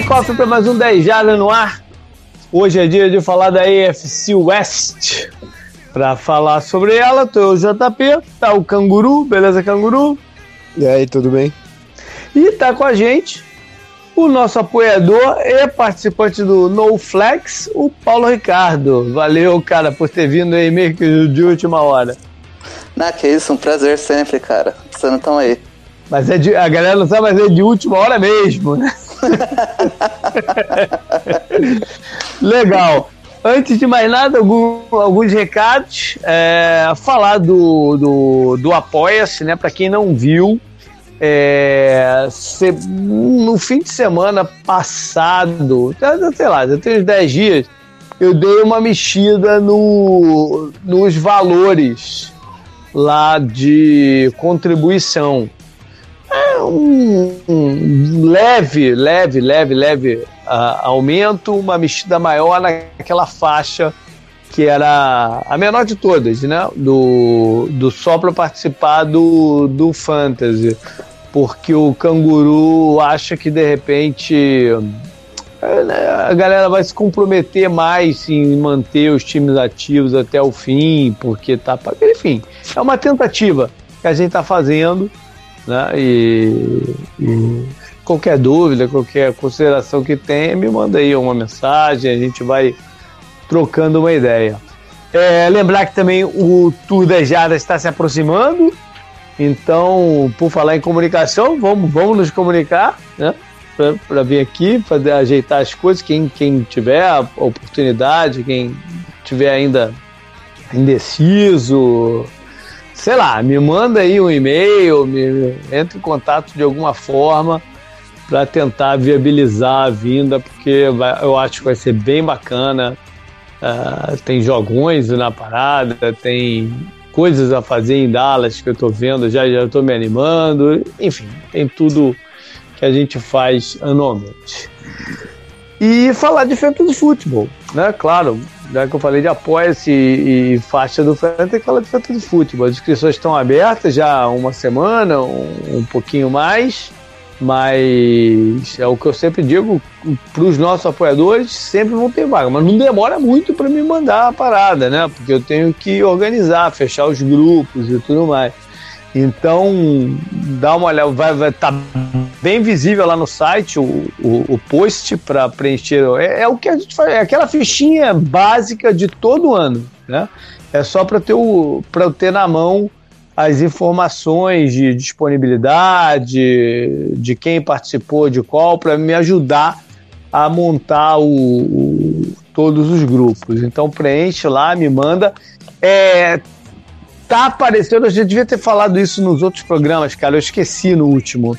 Que cofre para mais um 10 Jardas no ar. Hoje é dia de falar da AFC West. Para falar sobre ela, tô o JP, tá o Canguru, beleza, Canguru? E aí, tudo bem? E tá com a gente o nosso apoiador e participante do No Flex, o Paulo Ricardo. Valeu, cara, por ter vindo aí meio que de última hora. Na que isso, um prazer sempre, cara. Vocês não estão aí. Mas é de, a galera não sabe, mas é de última hora mesmo, né? Legal. Antes de mais nada, algum, alguns recados. É, falar do, do, do Apoia-se, né? Para quem não viu, é, se, no fim de semana passado, sei lá, já tem uns 10 dias, eu dei uma mexida no, nos valores lá de contribuição um, um leve, leve, leve, leve uh, aumento, uma mexida maior naquela faixa que era a menor de todas, né? Do, do só para participar do, do Fantasy. Porque o canguru acha que de repente é, né, a galera vai se comprometer mais em manter os times ativos até o fim, porque tá. Enfim, é uma tentativa que a gente está fazendo né? E, e, qualquer dúvida, qualquer consideração que tenha, me manda aí uma mensagem, a gente vai trocando uma ideia. É, lembrar que também o Tour das Jardas está se aproximando, então, por falar em comunicação, vamos, vamos nos comunicar, né? Para vir aqui, fazer ajeitar as coisas. Quem, quem tiver a oportunidade, quem tiver ainda indeciso, sei lá, me manda aí um e-mail, me entre em contato de alguma forma para tentar viabilizar a vinda, porque vai, eu acho que vai ser bem bacana. Uh, tem jogões na parada, tem coisas a fazer em Dallas que eu estou vendo, já já estou me animando, enfim, tem tudo que a gente faz anualmente. E falar de fantasy futebol, né? Claro, já que eu falei de apoia-se e, e, faixa do Fantasy, tem que falar de Fantasy Futebol. As inscrições estão abertas já há uma semana, um, um pouquinho mais, mas é o que eu sempre digo para os nossos apoiadores, sempre vão ter vaga, mas não demora muito para me mandar a parada, né? Porque eu tenho que organizar, fechar os grupos e tudo mais. Então, dá uma olhada, vai estar tá bem visível lá no site o, o, o post para preencher. É, é, o que a gente faz, é aquela fichinha básica de todo ano, né? É só para ter, o, eu ter na mão as informações de disponibilidade, de quem participou de qual, para me ajudar a montar o, o, todos os grupos. Então preenche lá, me manda. É, tá aparecendo, eu já devia ter falado isso nos outros programas, cara, eu esqueci no último,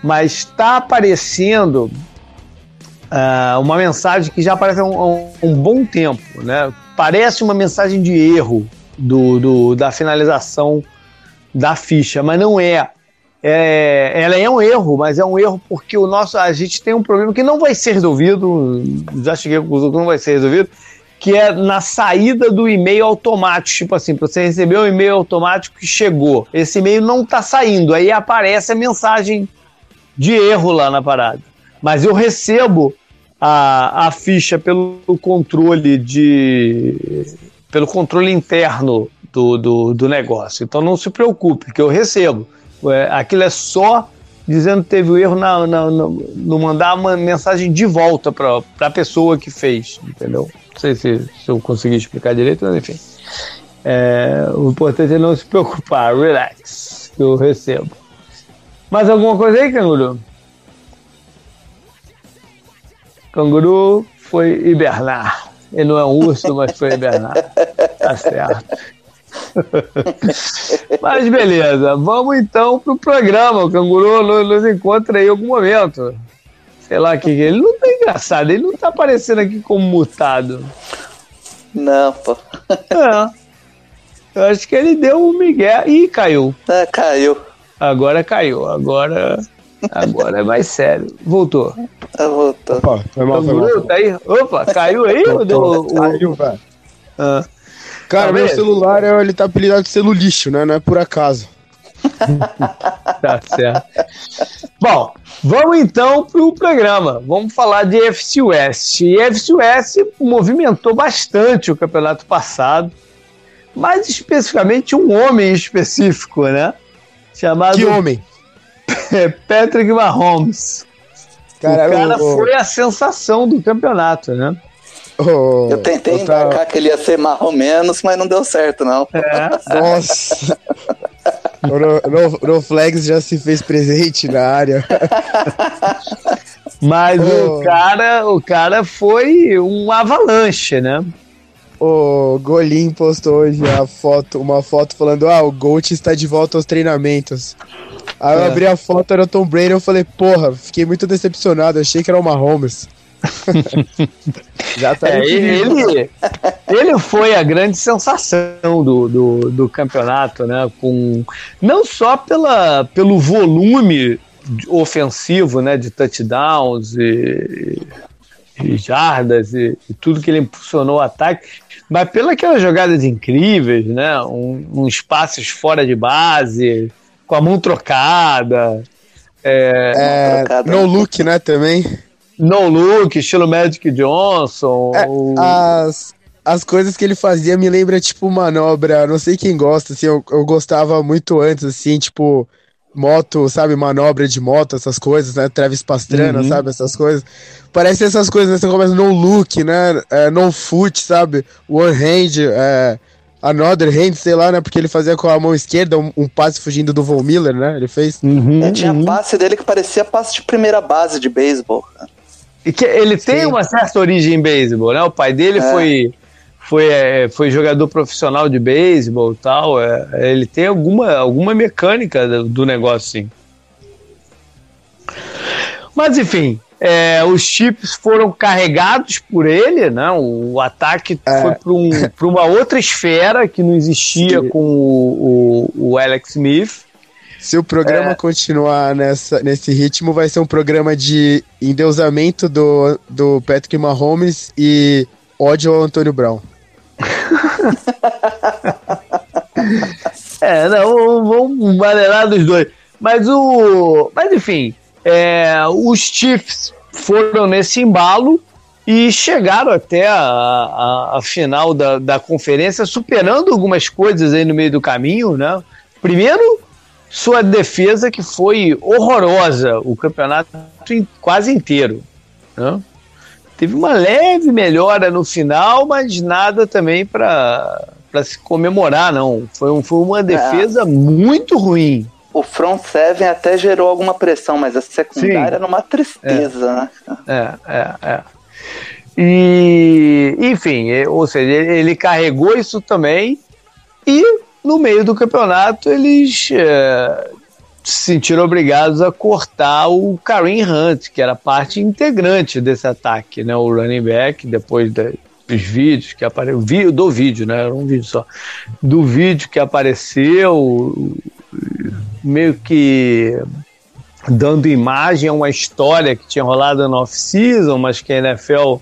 mas tá aparecendo uh, uma mensagem que já aparece há um, um, bom tempo, né? Parece uma mensagem de erro do, do, da finalização da ficha, mas não é. é. Ela é um erro, mas é um erro porque o nosso, a gente tem um problema que não vai ser resolvido, já cheguei à conclusão que não vai ser resolvido, que é na saída do e-mail automático. Tipo assim, você recebeu um e-mail automático que chegou. Esse e-mail não está saindo. Aí aparece a mensagem de erro lá na parada. Mas eu recebo a, a ficha pelo controle de. pelo controle interno do, do, do negócio. Então não se preocupe, que eu recebo. É, aquilo é só dizendo que teve o erro na, na, na, no mandar uma mensagem de volta para a pessoa que fez, entendeu? Não sei se, se eu consegui explicar direito, mas enfim. É, o importante é não se preocupar, relax, que eu recebo. Mais alguma coisa aí, canguru? Canguru foi hibernar. Ele não é um urso, mas foi hibernar. Tá certo. Mas beleza, vamos então pro programa. O canguru nos encontra aí em algum momento. Sei lá que ele não tá engraçado, ele não tá aparecendo aqui como mutado. Não, pô. É. Eu acho que ele deu um migué e caiu. É, caiu. Agora caiu, agora agora é mais sério. Voltou. Ah, voltou. Opa, foi mal, foi mal. Tá aí? Opa, caiu aí? Voltou. Deu, caiu, velho. Ah. Cara, tá meu celular ele tá apelidado de celulixo, né? Não é por acaso. tá certo. Bom, Vamos então para o programa. Vamos falar de FC West. E FC West movimentou bastante o campeonato passado, mais especificamente um homem específico, né? Chamado. Que homem? Patrick Mahomes. Cara, o cara foi a sensação do campeonato, né? Oh, eu tentei embarcar que ele ia ser marrom menos, mas não deu certo, não. É. Nossa! o no, no, Flags já se fez presente na área. mas oh. o cara, o cara foi um avalanche, né? O Golim postou hoje a foto, uma foto falando: Ah, o Gold está de volta aos treinamentos. Aí eu é. abri a foto, era o Tom Brady, eu falei, porra, fiquei muito decepcionado, achei que era o Mahomes. Já tá é, ele, ele foi a grande sensação do, do, do, campeonato, né? Com, não só pela, pelo volume ofensivo, né? De touchdowns e, e jardas e, e, tudo que ele impulsionou o ataque, mas pelas aquelas jogadas incríveis, né? Um, uns passes fora de base, com a mão trocada. É, é, no look, né? Também. No Look, estilo Magic Johnson. É, ou... as, as coisas que ele fazia me lembra, tipo, manobra. Não sei quem gosta, assim, eu, eu gostava muito antes, assim, tipo, moto, sabe? Manobra de moto, essas coisas, né? Travis Pastrana, uhum. sabe? Essas coisas. Parece essas coisas, né? Você começa no look, né? É, no foot, sabe? One hand, é, another hand, sei lá, né? Porque ele fazia com a mão esquerda um, um passe fugindo do Von Miller, né? Ele fez. Uhum, é, tinha uhum. passe dele que parecia passe de primeira base de beisebol. E que ele tem Sim. uma certa origem em beisebol, né? O pai dele é. foi, foi, é, foi jogador profissional de beisebol e tal. É, ele tem alguma, alguma mecânica do, do negócio, sim. Mas enfim, é, os chips foram carregados por ele, né? O ataque é. foi para um, uma outra esfera que não existia sim. com o, o, o Alex Smith. Se o programa é. continuar nessa, nesse ritmo, vai ser um programa de endeusamento do, do Patrick Mahomes e ódio ao Antônio Brown. é, não, vamos maneirar dos dois. Mas o. Mas enfim, é, os Chiefs foram nesse embalo e chegaram até a, a, a, final da, da conferência, superando algumas coisas aí no meio do caminho, né? Primeiro, sua defesa que foi horrorosa o campeonato quase inteiro. Né? Teve uma leve melhora no final, mas nada também para se comemorar, não. Foi, um, foi uma defesa é. muito ruim. O front seven até gerou alguma pressão, mas a secundária era uma tristeza, é. né? É, é, é. E, enfim, ou seja, ele, ele carregou isso também e no meio do campeonato, eles é, se sentiram obrigados a cortar o Kareem Hunt, que era parte integrante desse ataque, né? O running back, depois dos vídeos que apareceu, do vídeo, né? Era um vídeo só. Do vídeo que apareceu, meio que dando imagem a uma história que tinha rolado na off-season, mas que a NFL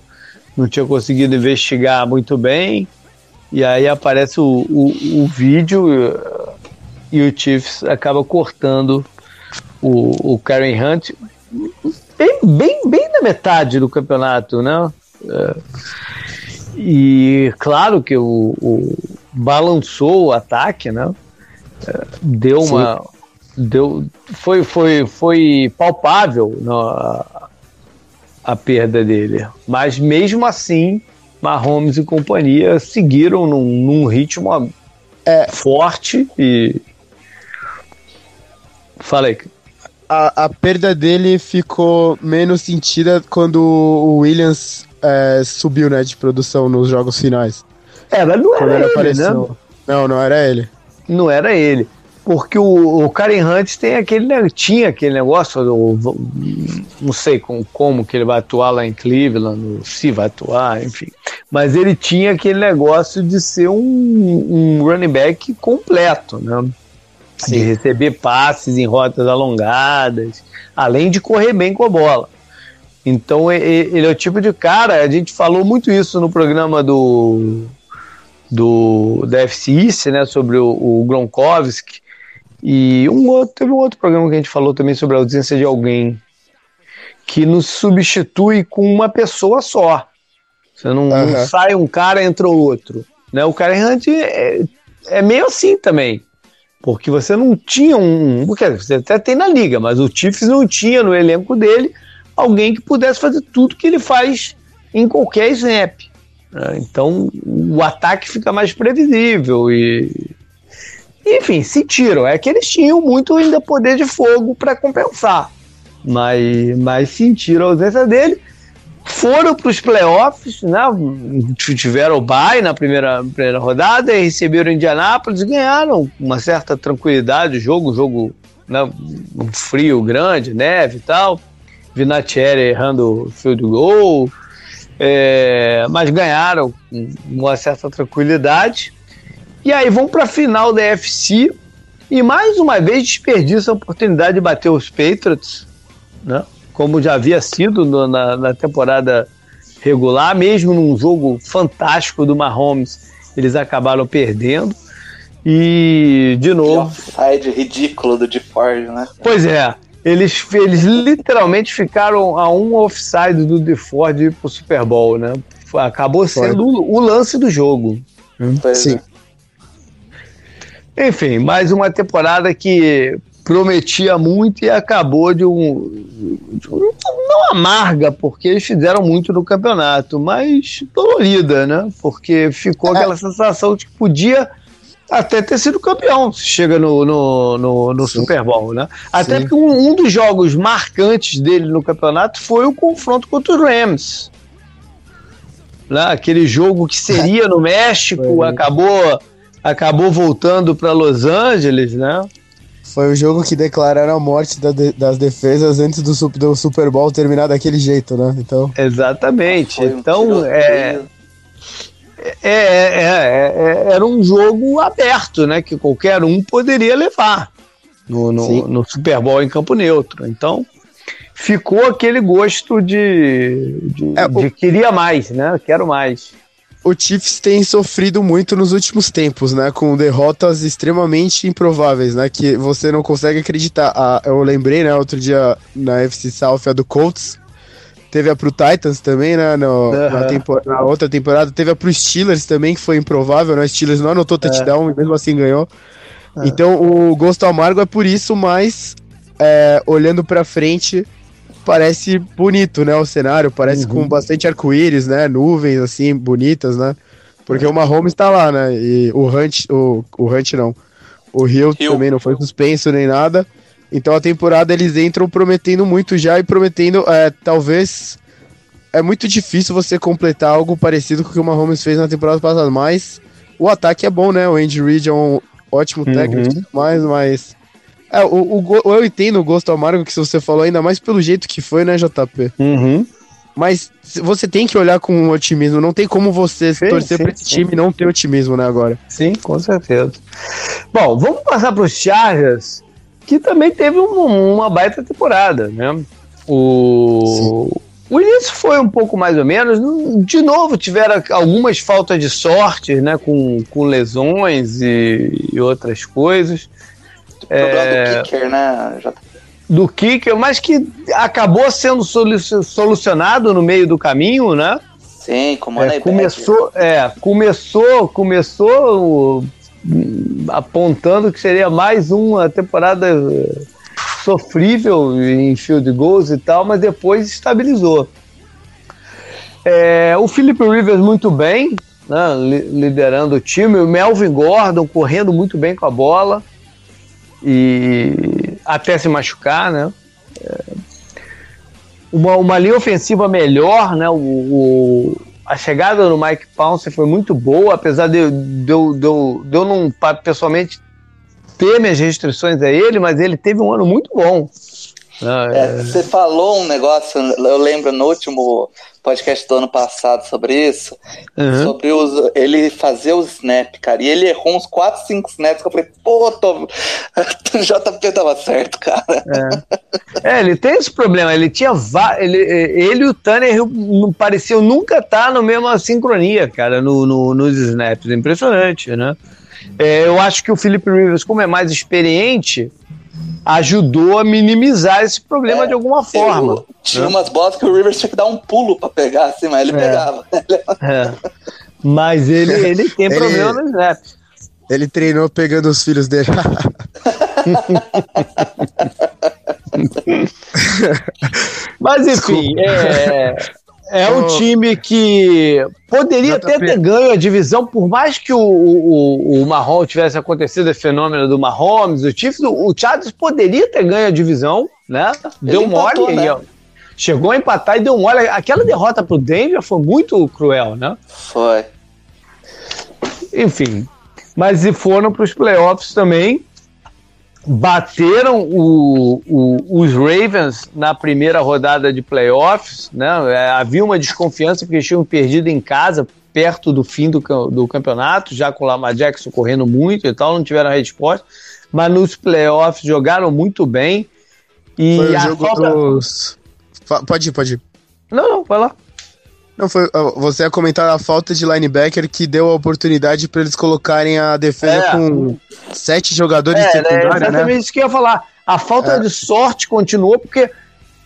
não tinha conseguido investigar muito bem. E aí aparece o, o, o vídeo e o Chiefs acaba cortando o, o Karen Hunt bem, bem, bem na metade do campeonato, né? É, e claro que o, o, balançou o ataque, né? É, deu uma. Deu, foi, foi, foi palpável né, a, a perda dele. Mas mesmo assim, Mahomes e companhia seguiram num, num ritmo é, forte e. Falei. A, a perda dele ficou menos sentida quando o Williams é, subiu né, de produção nos jogos finais. É, mas não era ele, apareceu. né? Não, não era ele. Não era ele porque o, o Karen Hunt tem aquele, tinha aquele negócio, do, não sei com, como que ele vai atuar lá em Cleveland, se vai atuar, enfim. Mas ele tinha aquele negócio de ser um, um running back completo, né? De receber passes em rotas alongadas, além de correr bem com a bola. Então ele é o tipo de cara, a gente falou muito isso no programa do do da FCIC, né, sobre o, o Gronkowski, e um outro, teve um outro programa que a gente falou também sobre a ausência de alguém. que nos substitui com uma pessoa só. Você não, uhum. não sai um cara entra o outro. Né? O cara errante é, é meio assim também. Porque você não tinha um. Porque você até tem na liga, mas o Chiefs não tinha no elenco dele alguém que pudesse fazer tudo que ele faz em qualquer snap. Né? Então o ataque fica mais previsível e. Enfim, se tiram. É que eles tinham muito ainda poder de fogo para compensar. Mas, mas sentiram a ausência dele foram para os playoffs, né? tiveram o bye na primeira, primeira rodada e receberam Indianápolis e ganharam uma certa tranquilidade o jogo, jogo né, um frio grande, neve e tal. Vinatieri errando field goal, é, mas ganharam com uma certa tranquilidade. E aí vão para a final da FC e mais uma vez desperdiçam a oportunidade de bater os Patriots, né? como já havia sido no, na, na, temporada regular, mesmo num jogo fantástico do Mahomes, eles acabaram perdendo. E, de novo. Offside ridículo do DeFord, né? Pois é. Eles, eles literalmente ficaram a um offside do DeFord pro Super Bowl, né? Acabou sendo o, o lance do jogo. Pois Sim. É. Enfim, mais uma temporada que prometia muito e acabou de um, de um, não amarga porque eles fizeram muito no campeonato, mas dolorida, né? Porque ficou aquela é. sensação de que podia até ter sido campeão se chega no, no, no, no Super Bowl, né? Até Sim. porque um, um, dos jogos marcantes dele no campeonato foi o confronto contra os Rams. Né? Aquele jogo que seria no México, acabou acabou voltando para Los Angeles, né? Foi o jogo que declararam a morte da de, das defesas antes do, do, Super Bowl terminar daquele jeito, né? Então... Exatamente. então, é, é, é, era um jogo aberto, né? Que qualquer um poderia levar no, no, no Super Bowl em campo neutro. Então, ficou aquele gosto de, de, é, de, queria mais, né? Quero mais o Chiefs tem sofrido muito nos últimos tempos, né? Com derrotas extremamente improváveis, né? Que você não consegue acreditar. Ah, eu lembrei, né? Outro dia na FC South, a do Colts. Teve a pro Titans também, né? No, uhum. na, na, outra temporada. Teve a pro Steelers também, que foi improvável, né? Steelers não anotou touchdown é. e mesmo assim ganhou. É. Então o gosto amargo é por isso, mas é, olhando pra frente parece bonito, né? O cenário parece uhum. com bastante arco-íris, né? Nuvens assim bonitas, né? Porque o Mahomes tá lá, né? E o Hunt, o, o Hunt não. O Hill, Hill também não foi suspenso nem nada. Então a temporada eles entram prometendo muito já e prometendo, é, talvez. É muito difícil você completar algo parecido com o que o Mahomes fez na temporada passada, mas o ataque é bom, né? O Andy Reid é um ótimo técnico, uhum. mas, mas é, o, o, eu entendo o gosto amargo que você falou, ainda mais pelo jeito que foi, né, JP? Uhum. Mas você tem que olhar com otimismo. Não tem como você sim, torcer para esse sim. time e não ter otimismo, né, agora. Sim, com certeza. Bom, vamos passar para os Chargers, que também teve um, uma baita temporada, né? O, o início foi um pouco mais ou menos. De novo, tiveram algumas faltas de sorte, né? Com, com lesões e, e outras coisas. O problema é... do kicker, né? Já... Do kicker, mas que acabou sendo solucionado no meio do caminho, né? Sim, como é, começou, é, começou, começou apontando que seria mais uma temporada sofrível em field goals e tal, mas depois estabilizou. É, o Philip Rivers muito bem, né, liderando o time, o Melvin Gordon correndo muito bem com a bola e até se machucar, né? É, uma, uma linha ofensiva melhor, né? O, o, a chegada do Mike Pounce foi muito boa, apesar de, de, de, de eu não pessoalmente ter minhas restrições a ele, mas ele teve um ano muito bom. É, é, você falou um negócio, eu lembro no último podcast do ano passado sobre isso, uhum. sobre os, ele fazer o snap, cara, e ele errou uns 4, 5 snaps que eu falei, pô, tô, o JP tava certo, cara. É. é. ele tem esse problema, ele tinha ele, ele e o Tanner pareciam nunca estar na mesma sincronia, cara, no, no, nos snaps, impressionante, né? É, eu acho que o Felipe Rivers, como é mais experiente, ajudou a minimizar esse problema é, de alguma forma. Eu, tinha né? umas bolas que o Rivers tinha que dar um pulo para pegar, assim, mas ele é. pegava. É. Mas ele, ele tem ele, problema no snap. Ele treinou pegando os filhos dele. mas enfim, é, é um time que poderia até ter ganho a divisão, por mais que o, o, o Mahomes tivesse acontecido esse fenômeno do Mahomes, o Chiefs, o, Chargers poderia ter ganho a divisão, né? Deu Ele mole empatou, né? chegou a empatar e deu mole. Aquela derrota pro Denver foi muito cruel, né? Foi. Enfim, mas e foram para os playoffs também bateram o, o, os Ravens na primeira rodada de playoffs, né? É, havia uma desconfiança porque eles tinham perdido em casa perto do fim do, do campeonato, já com o Lamar Jackson correndo muito e tal, não tiveram resposta, mas nos playoffs jogaram muito bem. E Foi a falta... Dos... Pode ir, pode ir. Não, não, vai lá. Não, foi, você ia comentar a falta de linebacker que deu a oportunidade para eles colocarem a defesa é. com sete jogadores é, secundários, né? Exatamente né? isso que eu ia falar. A falta é. de sorte continuou porque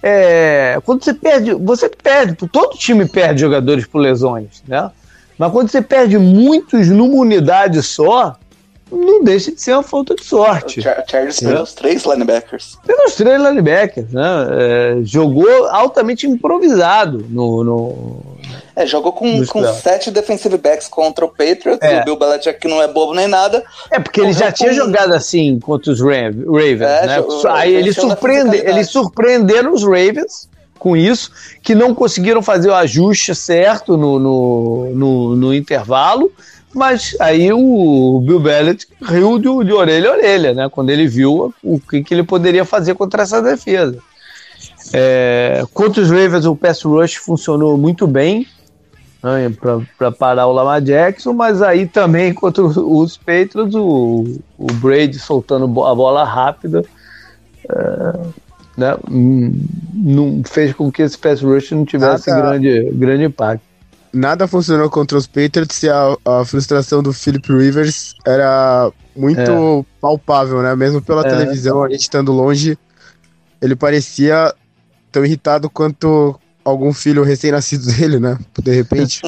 é, quando você perde, você perde, todo time perde jogadores por lesões, né? Mas quando você perde muitos numa unidade só, não deixa de ser uma falta de sorte. O Chargers perdeu os três linebackers. Perdeu os três linebackers, né? É, jogou altamente improvisado no, no é, jogou com, com sete defensive backs contra o Patriots, é. o Bill Belichick que não é bobo nem nada. É, porque ele já tinha jogado assim contra os Ravens, é, né? Aí ele, surpreende, eles surpreenderam os Ravens com isso, que não conseguiram fazer o ajuste certo no, no, no, no intervalo, mas aí o Bill Belichick riu de, de, orelha a orelha, né? Quando ele viu o que, que ele poderia fazer contra essa defesa. É, contra os Ravens, o pass rush funcionou muito bem, né, para parar o Lamar Jackson, mas aí também contra os Patriots, o, o Brady soltando a bola rápida é, né, não fez com que esse pass rush não tivesse Nada, grande, grande impacto. Nada funcionou contra os Patriots e a, a frustração do Philip Rivers era muito é. palpável, né? Mesmo pela é. televisão, a gente estando longe, ele parecia tão irritado quanto algum filho recém-nascido dele, né? De repente.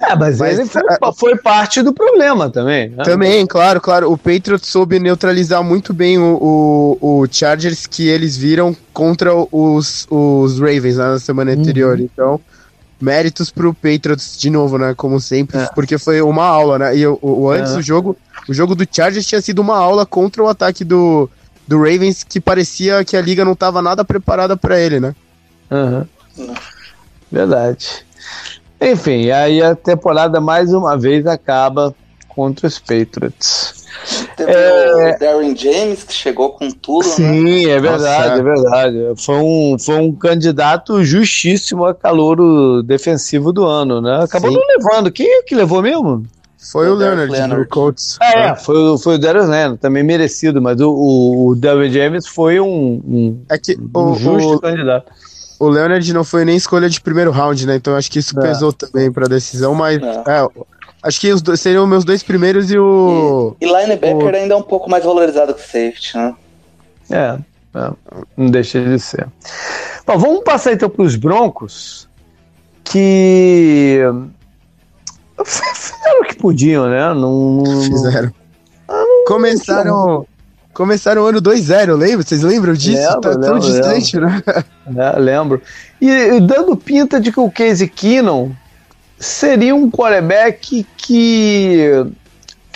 é, mas, mas ele foi, foi, parte do problema também. Né? Também, claro, claro. O Patriots soube neutralizar muito bem o, o, o Chargers que eles viram contra os, os Ravens né, na semana uhum. anterior. Então, méritos pro Patriots de novo, né? Como sempre, é. porque foi uma aula, né? E o, o antes é. o jogo, o jogo do Chargers tinha sido uma aula contra o ataque do, do Ravens que parecia que a liga não estava nada preparada para ele, né? Uhum. Verdade. Enfim, aí a temporada mais uma vez acaba contra os Patriots. Teve é... o Darren James que chegou com tudo, né? Sim, né? é verdade, Nossa. é verdade. Foi um, foi um candidato justíssimo a calor defensivo do ano, né? Acabou Sim. não levando. Quem é que levou mesmo? Foi o, o Leonard, Leonard. do Colts. É, é, foi, foi o Darius Leonard, também merecido, mas o, o, o Darren James foi um, um, é que um o, justo candidato o Leonard não foi nem escolha de primeiro round, né? Então acho que isso é. pesou também pra decisão, mas é. É, acho que os dois, seriam meus dois primeiros e o. E, e linebacker o... ainda é um pouco mais valorizado que safety, né? É, é, não deixa de ser. Bom, vamos passar então para os Broncos, que fizeram o que podiam, né? Não, Fizeram. Não... Começaram. Começaram o ano 2-0, lembra? Vocês lembram disso? Lembro, tá lembro, tão distante, lembro. né? É, lembro. E, e, dando pinta de que o Casey Keenum seria um quarterback que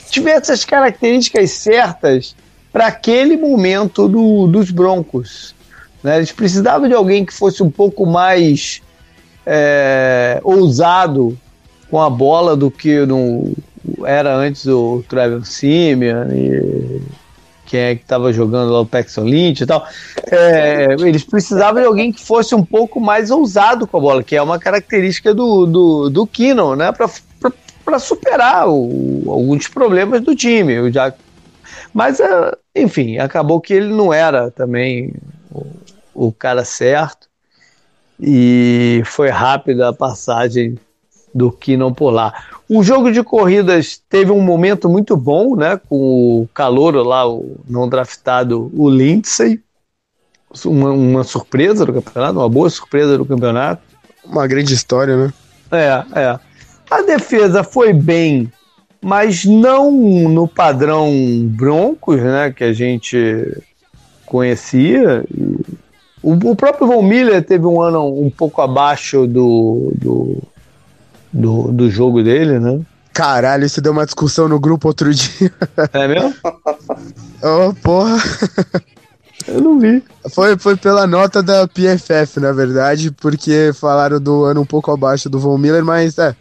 tivesse as características certas para aquele momento do, dos Broncos. Né? Eles precisavam de alguém que fosse um pouco mais é, ousado com a bola do que no, era antes o Travis Simeon e quem é que estava jogando lá o Paxton Lynch e tal. É, eles precisavam de alguém que fosse um pouco mais ousado com a bola, que é uma característica do, do, do né? Para superar o, alguns problemas do time. Já, mas, é, enfim, acabou que ele não era também o, o cara certo. E foi rápida a passagem do que não por lá. O jogo de corridas teve um momento muito bom, né? Com o calor lá, o não draftado, o Lindsay. Uma, uma surpresa do campeonato, uma boa surpresa do campeonato. Uma grande história, né? É, é. A defesa foi bem, mas não no padrão Broncos, né? Que a gente conhecia. O, o próprio Von Miller teve um ano um pouco abaixo do, do do, do jogo dele, né? Caralho, isso deu uma discussão no grupo outro dia. É mesmo? oh, porra. Eu não vi. Foi, foi pela nota da PFF, na verdade, porque falaram do ano um pouco abaixo do Von Miller, mas é.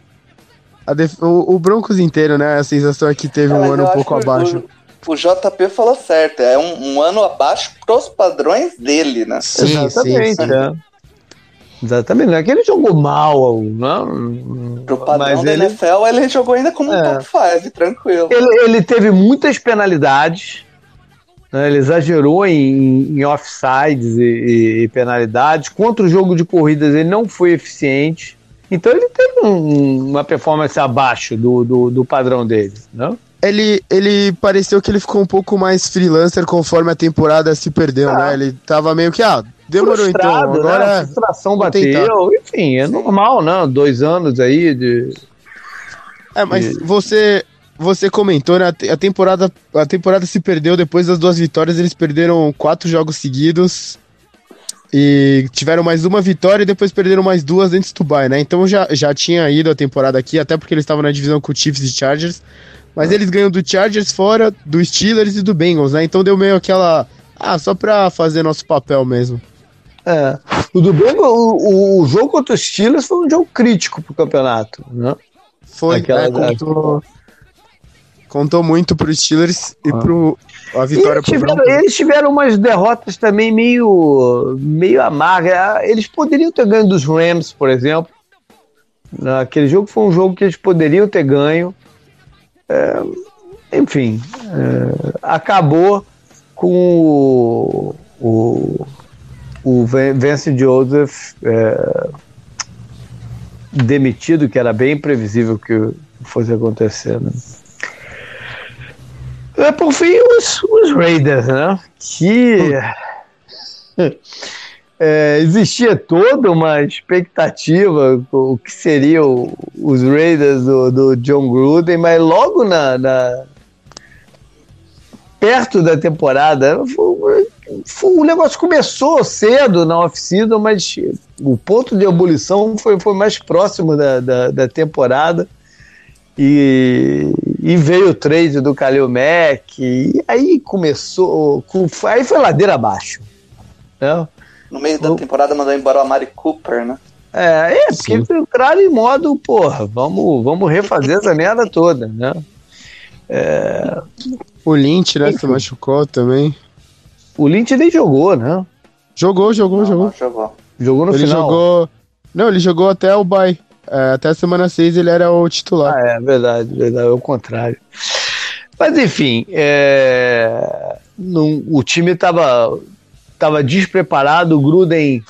Def... O, o, Broncos inteiro, né? A sensação é que teve é, um ano um pouco abaixo. O, o, JP falou certo, é um, um, ano abaixo pros padrões dele, né? Sim, Exatamente, sim, sim. É. Exatamente, não é que ele jogou mal, não. Pro padrão mas da ele... NFL, ele jogou ainda como é. um top 5, tranquilo. Ele, ele teve muitas penalidades, né? ele exagerou em, em offsides e, e, penalidades. Contra o jogo de corridas, ele não foi eficiente. Então ele teve um, uma performance abaixo do, do, do padrão dele, não? Ele, ele pareceu que ele ficou um pouco mais freelancer conforme a temporada se perdeu, ah. né? Ele tava meio que, ah, Demorou então. Né? Agora né? a frustração bateu. Enfim, é normal, né? Dois anos aí de. É, mas de... você você comentou, né? A temporada, a temporada se perdeu depois das duas vitórias. Eles perderam quatro jogos seguidos e tiveram mais uma vitória e depois perderam mais duas antes do Dubai, né? Então já, já tinha ido a temporada aqui, até porque eles estavam na divisão com o Chiefs e Chargers. Mas eles ganham do Chargers fora, do Steelers e do Bengals, né? Então deu meio aquela. Ah, só pra fazer nosso papel mesmo. É. O do Bengals, o, o, jogo contra os Steelers foi um jogo crítico pro campeonato, né? Foi, Aquela, é, contou, contou muito pro Steelers ah. e pro a vitória eles tiveram, pro Eles tiveram umas derrotas também meio, meio amargas. Eles poderiam ter ganho dos Rams, por exemplo. Aquele jogo foi um jogo que eles poderiam ter ganho. É, enfim, é, acabou com o, o o Vance Joseph é, demitido, que era bem previsível que fosse acontecer. Né? É, por fim, os, os Raiders, né? Que é, existia toda uma expectativa o que seriam os Raiders do, do John Gruden, mas logo na, na perto da temporada foi, o negócio começou cedo na off-season, mas o ponto de ebulição foi, foi mais próximo da, da, da temporada. E, e, veio o trade do Kalil Mack, e aí começou. Aí foi ladeira abaixo. Né? No meio da temporada mandou embora o Amari Cooper, né? É, é porque entraram em modo, porra, vamos, vamos refazer essa merda toda, né? É... O Lynch, né, se machucou também. O Lynch nem jogou, né? Jogou, jogou, não, jogou. Não jogou. Jogou no ele final. Jogou... Não, ele jogou até o bye. É, até a semana 6 ele era o titular. Ah, é verdade, verdade, é o contrário. Mas enfim, é... o time estava tava despreparado, o Gruden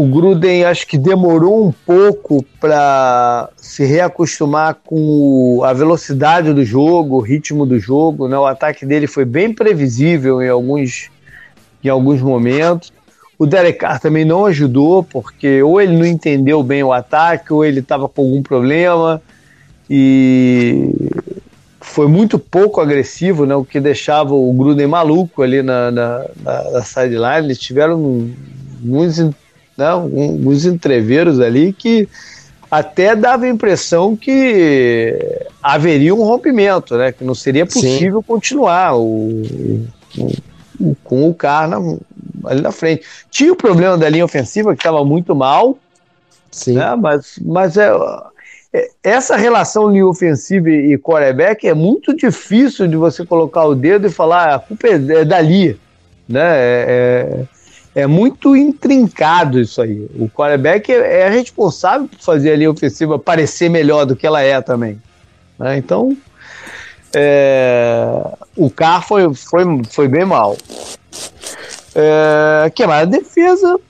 o Gruden acho que demorou um pouco para se reacostumar com a velocidade do jogo, o ritmo do jogo. Né? O ataque dele foi bem previsível em alguns, em alguns momentos. O Derek Carr também não ajudou, porque ou ele não entendeu bem o ataque, ou ele estava com algum problema. E foi muito pouco agressivo, né? o que deixava o Gruden maluco ali na, na, na, na sideline. Eles tiveram muitos né, uns entreveros ali que até dava a impressão que haveria um rompimento, né? Que não seria possível Sim. continuar o, o, o, com o Carna ali na frente. Tinha o problema da linha ofensiva que estava muito mal, Sim. Né, mas, mas é, essa relação linha ofensiva e quarterback é muito difícil de você colocar o dedo e falar ah, a culpa é, é dali, né? É, é é muito intrincado isso aí. O quarterback é, é responsável por fazer a linha ofensiva parecer melhor do que ela é também. Né? Então, é, o carro foi, foi, foi bem mal. É, que mais? A defesa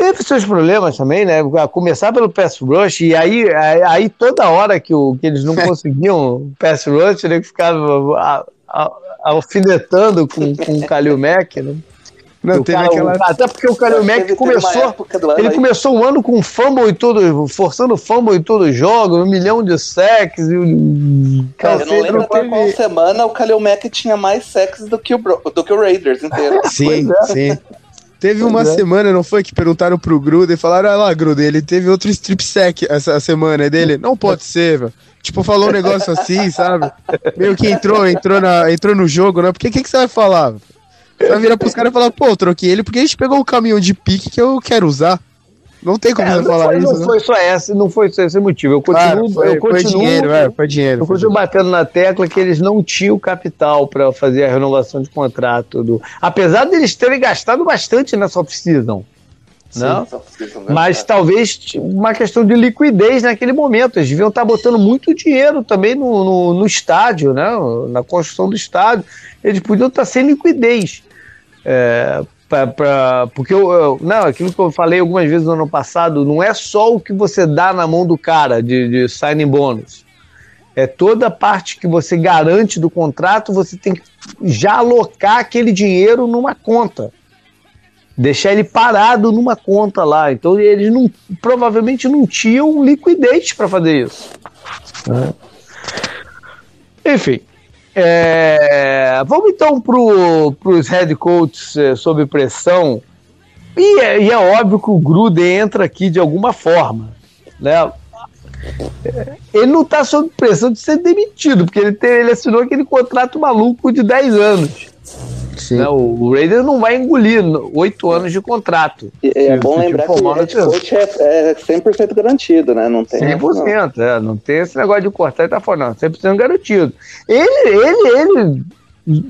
teve seus problemas também, né? A começar pelo pass rush, e aí, aí toda hora que, o, que eles não conseguiam pass rush, ele ficava alfinetando com, com o Kalil Mack, né? Não, teve cara, aquela... Até porque o Kalil Mack começou. Ele aí. começou o ano com fumble e tudo, forçando fumble em todos os jogos, um milhão de sacks. E... Cara, eu não lembro até qual semana o Kalil Mack tinha mais sacks do que o, do que o Raiders inteiro. sim, é. sim. Teve uma é. semana, não foi, que perguntaram pro Gruden e falaram, ah lá, Gruden, ele teve outro strip sack essa semana é dele. Não pode ser, velho. Tipo, falou um negócio assim, sabe? Meio que entrou, entrou, na, entrou no jogo, né? Porque o que, que você vai falar? Você vai virar pros caras e falar, pô, troquei ele porque a gente pegou um caminhão de pique que eu quero usar. Não tem como é, você falar foi, isso. Não né? foi só esse, não foi só esse motivo. Eu continuo, foi, eu continuo, foi dinheiro, é, foi dinheiro. Eu continuo batendo na tecla que eles não tinham capital para fazer a renovação de contrato. Do, apesar de eles terem gastado bastante nessa off-season. Não? Mas talvez uma questão de liquidez naquele momento. Eles deviam estar botando muito dinheiro também no, no, no estádio, né? na construção do estádio. Eles podiam estar sem liquidez. É, pra, pra, porque eu, eu, não, aquilo que eu falei algumas vezes no ano passado, não é só o que você dá na mão do cara de, de signing bônus. É toda a parte que você garante do contrato, você tem que já alocar aquele dinheiro numa conta. Deixar ele parado numa conta lá. Então eles não, provavelmente não tinham liquidez para fazer isso. Né? Enfim, é, vamos então para os head coaches é, sob pressão. E é, e é, óbvio que o Gruden entra aqui de alguma forma. Né? Ele não está sob pressão de ser demitido, porque ele, tem, ele assinou aquele contrato maluco de 10 anos. Né? O, Raiders não vai engolir oito anos de contrato. E, é bom lembrar que o head coach é, é 100% garantido, né? Não tem 100%, não. É, não tem esse negócio de cortar e tá fora, não. 100% garantido. Ele, ele, ele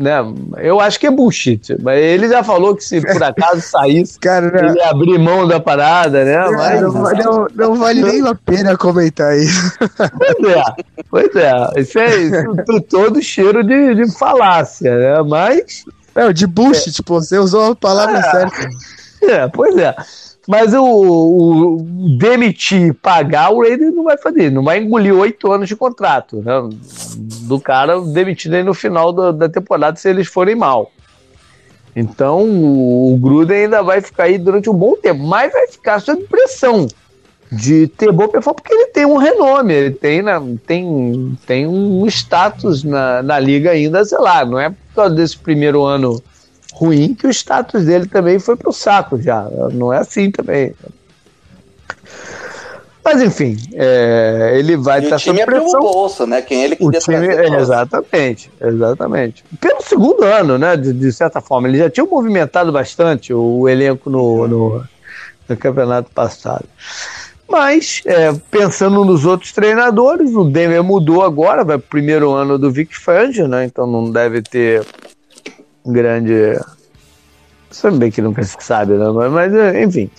né? Eu acho que é bullshit, mas ele já falou que se por acaso saísse, Cara, ele ia abrir mão da parada, né? É, mas, não, não, não, vale nem a pena comentar isso. Pois é, pois é. Isso é isso, todo cheiro de, de falácia, né? Mas. É, de bullshit, é. tipo, você usou a palavra é, certa. É, pois é. Mas o, o, demitir, pagar, o Raiders não vai fazer. Não vai engolir oito anos de contrato né, do cara demitido aí no final da, da temporada se eles forem mal. Então o, o Gruden ainda vai ficar aí durante um bom tempo, mas vai ficar sob pressão de ter boa performance, porque ele tem um renome, ele tem, né, tem, tem um status na, na liga ainda, sei lá, não é por causa desse primeiro ano ruim que o status dele também foi pro saco já. Não é assim também. Mas enfim, é, ele vai estar tá sob pressão. É bolso, né? Quem ele o time, é, Exatamente, exatamente. Pelo segundo ano, né? De, de, certa forma, ele já tinha movimentado bastante o, o elenco no, no, no, campeonato passado. Mas, é, pensando nos outros treinadores, o Denver mudou agora, vai pro primeiro ano do Vic Fangio, né? Então não deve ter grande. Sabe bem que nunca se sabe, né? mas enfim.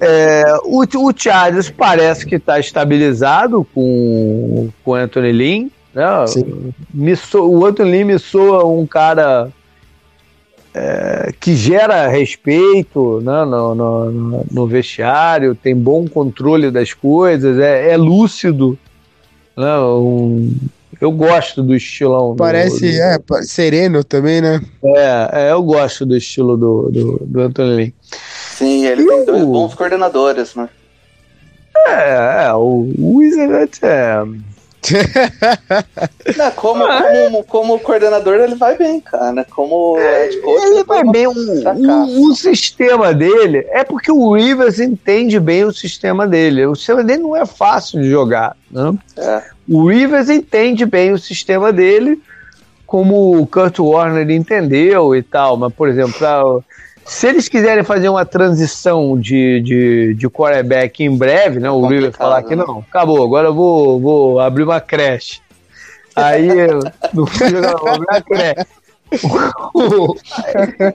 É, o, o Chargers parece que está estabilizado com, o Anthony Lynn. Né? So, o Anthony Lynn me soa um cara é, que gera respeito né? no, no, no, vestiário, tem bom controle das coisas, é, é lúcido. Né? Um, eu gosto do estilão. Parece do, do... É, sereno também, né? É, é, eu gosto do estilo do, do, do Anthony Sim, ele e tem o... dois bons coordenadores, né? É, é o, o Wizard é Não, como, como, como coordenador, ele vai bem, cara. Como head coach, ele, ele vai bem. O, o, o, sistema dele é porque o Rivers entende bem o sistema dele. O sistema dele não é fácil de jogar. Né? É. O Rivers entende bem o sistema dele, como o Kurt Warner entendeu e tal. Mas, por exemplo, pra, se eles quiserem fazer uma transição de, de, de quarterback em breve, né? O River falar que né? não, acabou, agora eu vou, vou abrir uma creche. Aí, no vou abrir uma creche.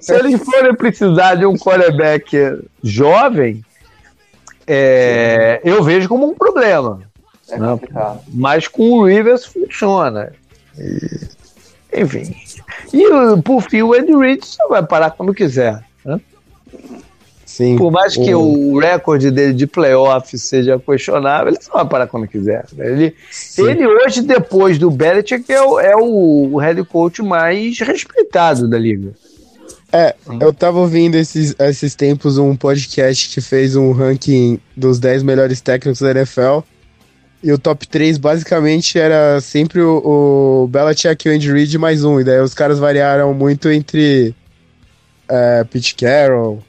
se eles forem precisar de um quarterback jovem, é, eu vejo como um problema. É né? Mas com o Rivers funciona. E, enfim. E por fim, o Ed Reed só vai parar quando quiser. Né? Sim. Por mais que o, o recorde dele de playoff seja questionável, ele só vai parar quando quiser. Ele, ele hoje, depois do Belichick, é o, é o head coach mais respeitado da liga. É, eu tava ouvindo esses, esses tempos um podcast que fez um ranking dos 10 melhores técnicos da NFL. E o top 3 basicamente era sempre o, o Belichick e o Andy Reid mais um. E daí os caras variaram muito entre é, Pete Carroll,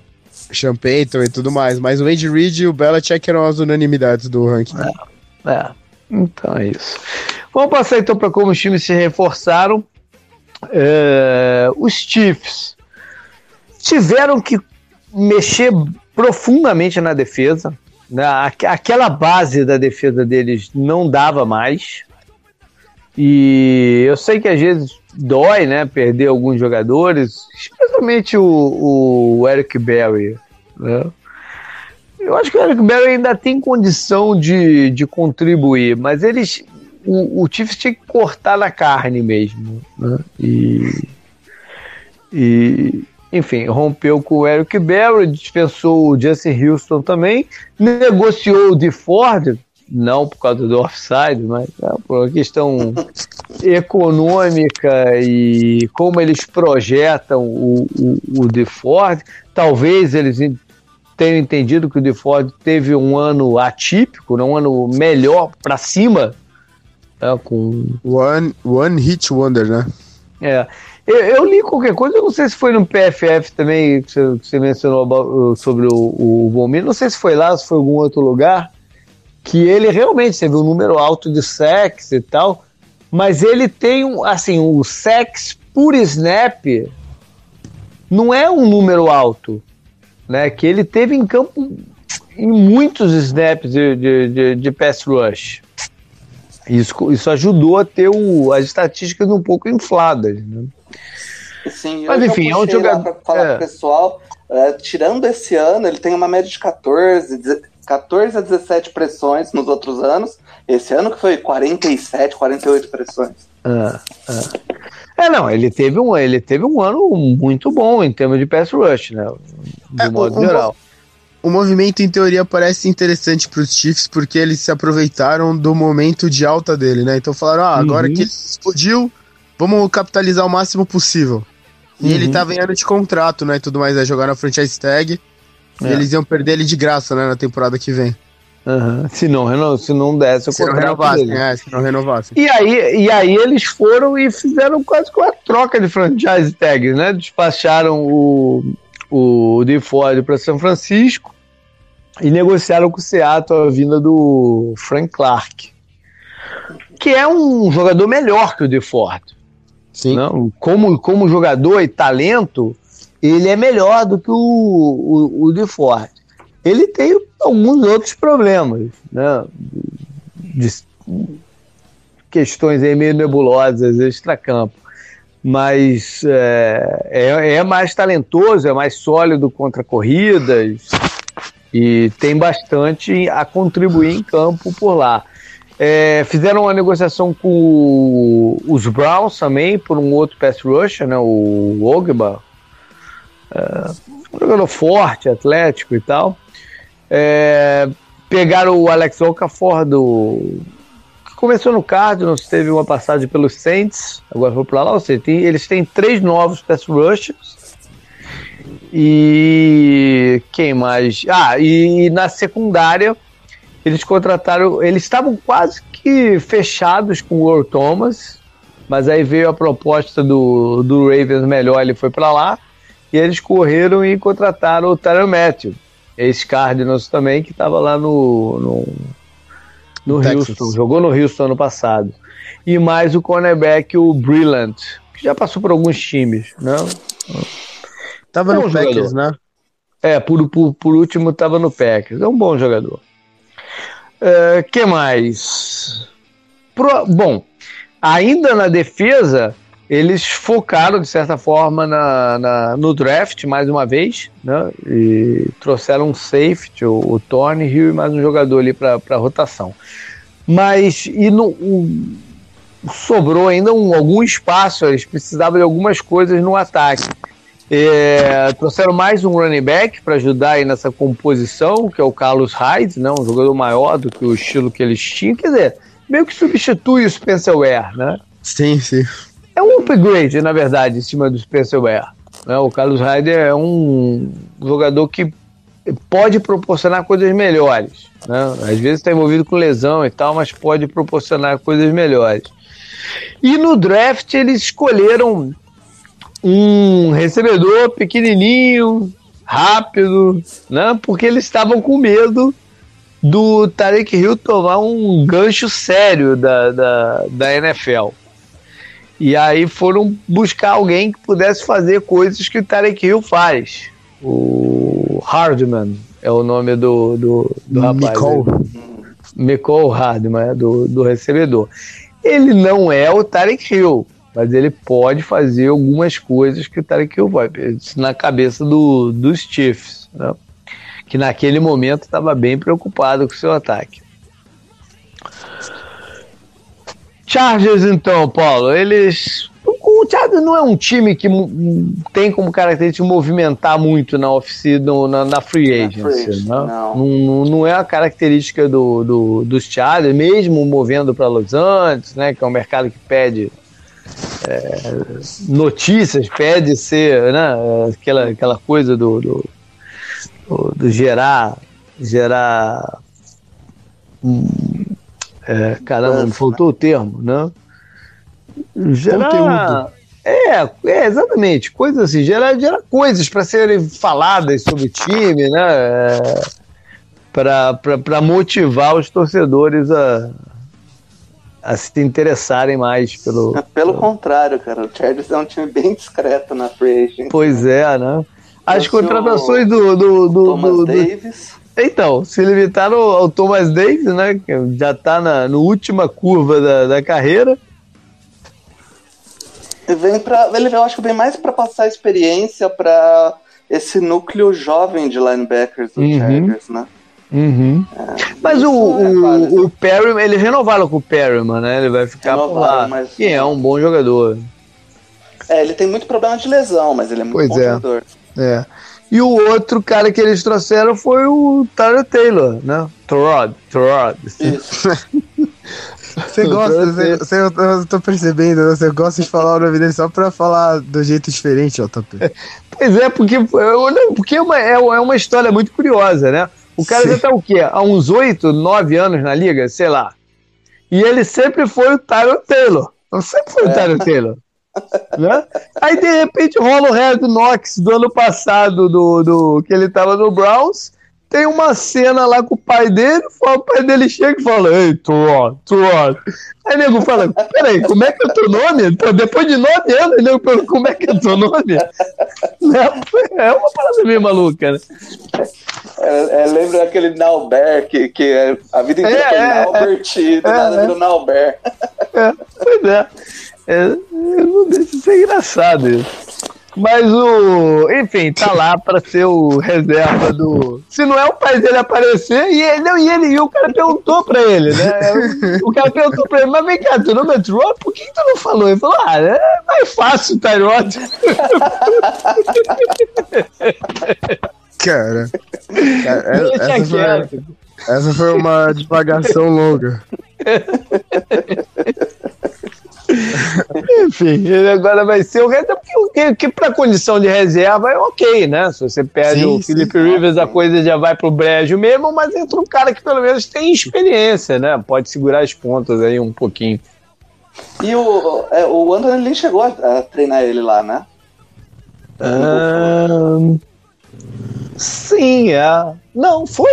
Sean Payton e tudo mais. Mas o Andy Reid e o Belichick eram as unanimidades do ranking. É, é. então é isso. Vamos passar então para como os times se reforçaram. É, os Chiefs tiveram que mexer profundamente na defesa. Né? Aquela base da defesa deles não dava mais. E eu sei que às vezes dói, né? Perder alguns jogadores, especialmente o, o Eric Berry. Né? Eu acho que o Eric Berry ainda tem condição de, de contribuir, mas eles. O, o Chiefs tinha que cortar na carne mesmo. Né? E, e, enfim, rompeu com o Eric Berry, dispensou o Justin Houston também, negociou o de Ford, não por causa do offside, mas é por uma questão econômica e como eles projetam o, o, o de Ford. Talvez eles tenham entendido que o de Ford teve um ano atípico, né, um ano melhor para cima. Né, com... One, one Hit Wonder, né? É. Eu, eu, li qualquer coisa, eu não sei se foi no PFF também, que você, você mencionou sobre o, o Volmir, não sei se foi lá, se foi em algum outro lugar, que ele realmente teve um número alto de sacks e tal, mas ele tem um, assim, o sacks por snap não é um número alto, né? Que ele teve em campo em muitos snaps de, de, de, de pass rush. Isso, isso ajudou a ter o, as estatísticas um pouco infladas, né? Sim, Mas enfim, é um jogador. Pra falar é. pro pessoal, é, tirando esse ano, ele tem uma média de 14, 14 a 17 pressões nos outros anos. Esse ano que foi 47, 48 pressões. É, é. é, não, ele teve, um, ele teve um ano muito bom em termos de pass rush, né? De é, modo um, geral. O movimento, em teoria, parece interessante para os Chiefs porque eles se aproveitaram do momento de alta dele, né? Então falaram: ah, agora uhum. que ele explodiu, vamos capitalizar o máximo possível. E uhum. ele tava em ano de contrato, né? E tudo mais, é jogar na franchise tag. É. Eles iam perder ele de graça, né? Na temporada que vem. Uhum. Se, não, se não desse o se. Não renovasse, é, se não renovasse. E aí, e aí eles foram e fizeram quase que uma troca de franchise tag, né? Despacharam o, o de Ford para São Francisco e negociaram com o Seattle a vinda do Frank Clark, que é um jogador melhor que o de Ford. Sim. Não, como, como jogador e talento, ele é melhor do que o, o, o de Ford. Ele tem alguns outros problemas, né? De, questões aí meio nebulosas, extracampo. Mas é, é, é mais talentoso, é mais sólido contra corridas e tem bastante a contribuir em campo por lá. É, fizeram uma negociação com os Browns também, por um outro pass rusher, né, o Ogba. É, um jogador forte, atlético e tal. É, pegaram o Alex Okafor do. que começou no Cardinals, teve uma passagem pelos Saints, agora foi para lá. Ou seja, tem, eles têm três novos pass rushers. E quem mais? Ah, e na secundária eles contrataram, eles estavam quase que fechados com o Earl Thomas, mas aí veio a proposta do, do Ravens melhor, ele foi para lá, e eles correram e contrataram o Tyler Matthew, ex-Cardinals também, que estava lá no, no, no Houston, jogou no Houston ano passado. E mais o cornerback, o Brillant, que já passou por alguns times, né? Tava é um no jogador. Packers, né? É, por, por, por último tava no Packers. É um bom jogador. Uh, que mais? Pro, bom, ainda na defesa, eles focaram, de certa forma, na, na, no draft, mais uma vez, né? E trouxeram um safety, o, o Tony Hill e mais um jogador ali para rotação. Mas e no, o, sobrou ainda um, algum espaço, eles precisavam de algumas coisas no ataque. É, trouxeram mais um running back para ajudar aí nessa composição, que é o Carlos Hyde, né, um jogador maior do que o estilo que eles tinham. Quer dizer, meio que substitui o Spencer Ware, né? Sim, sim. É um upgrade, na verdade, em cima do Spencer Ware. Né? O Carlos Hyde é um jogador que pode proporcionar coisas melhores. Né? Às vezes está envolvido com lesão e tal, mas pode proporcionar coisas melhores. E no draft eles escolheram um recebedor pequenininho, rápido, né? Porque eles estavam com medo do Tarek Hill tomar um gancho sério da, da, da NFL. E aí foram buscar alguém que pudesse fazer coisas que o Tarek Hill faz. O Hardman é o nome do, do, do rapaz. Nicole Hardman, é do, do recebedor. Ele não é o Tarek Hill, mas ele pode fazer algumas coisas que o Tarek Hill vai. Na cabeça do, dos Chiefs, né? que naquele momento estava bem preocupado com o seu ataque. Chargers, então, Paulo, eles. O Chargers não é um time que tem como característica movimentar muito na oficina, na, na free agency. Né? Não. Não, não é a característica do, do, dos Chargers, mesmo movendo para Los Angeles, né, que é um mercado que pede é, notícias, pede ser né, aquela, aquela coisa do, do, do, do gerar, gerar é, caramba, faltou o termo, né? Gerar. É, é, exatamente. Coisas assim, gerar, gerar coisas para serem faladas sobre o time, né? É, para motivar os torcedores a, a se interessarem mais pelo. É, pelo contrário, cara. O Chargers é um time bem discreto na free Pois é, né? As contratações do, do, do, Thomas do, Davis. Então, se limitaram ao, Thomas Davis, né? Que já está na no última curva da, da carreira. Vem pra, ele eu acho que vem mais para passar experiência para esse núcleo jovem de linebackers do uhum. Chargers, né? Uhum. É, mas o, o, o Perryman, ele renovaram com o Perryman, né? Ele vai ficar por lá. Mas... Que é um bom jogador. É, ele tem muito problema de lesão, mas ele é muito pois bom é. jogador. É. E o outro cara que eles trouxeram foi o Tyler Taylor, né? Trod, Trod. Você gosta, você, você, eu tô percebendo, né? você gosta de falar o nome dele só pra falar do jeito diferente, JP. Pois é, porque, porque é, uma, é, é uma história muito curiosa, né? O cara Sim. já tá o quê? Há uns oito, nove anos na liga, sei lá. E ele sempre foi o Tyler Taylor. Sempre foi o é. Tyler Taylor. Né? Aí de repente rola o Red Knox do ano passado, do, do que ele tava no Browns. Tem uma cena lá com o pai dele, o pai dele chega e fala: Ei, Turon, Turon. Aí o nego fala: Peraí, como é que é o teu nome? Então, depois de nove anos, o nego pergunta: Como é que é o teu nome? É uma parada meio maluca, né? É, é, lembra aquele Nauber que, que a vida inteira é, foi é, Naubert e é, nada é. virou Nauber. É, pois é. É, não deixa de ser engraçado isso. Mas o. Enfim, tá lá pra ser o reserva do. Se não é o pai dele aparecer, e ele, não, e ele, e o cara perguntou pra ele, né? O cara perguntou pra ele, mas vem cá, tu não é Tyrod? Por que, que tu não falou? Ele falou, ah, é mais fácil Tyrod. Cara, cara essa, foi, essa foi uma divagação longa. Enfim, ele agora vai ser o reserva, porque, que para condição de reserva é ok, né? Se você perde sim, o Felipe Rivers, a coisa já vai pro brejo mesmo, mas entra um cara que pelo menos tem experiência, né? Pode segurar as pontas aí um pouquinho. E o, é, o Anthony Lynn chegou a, a, treinar ele lá, né? Um, sim, é. Não, foi.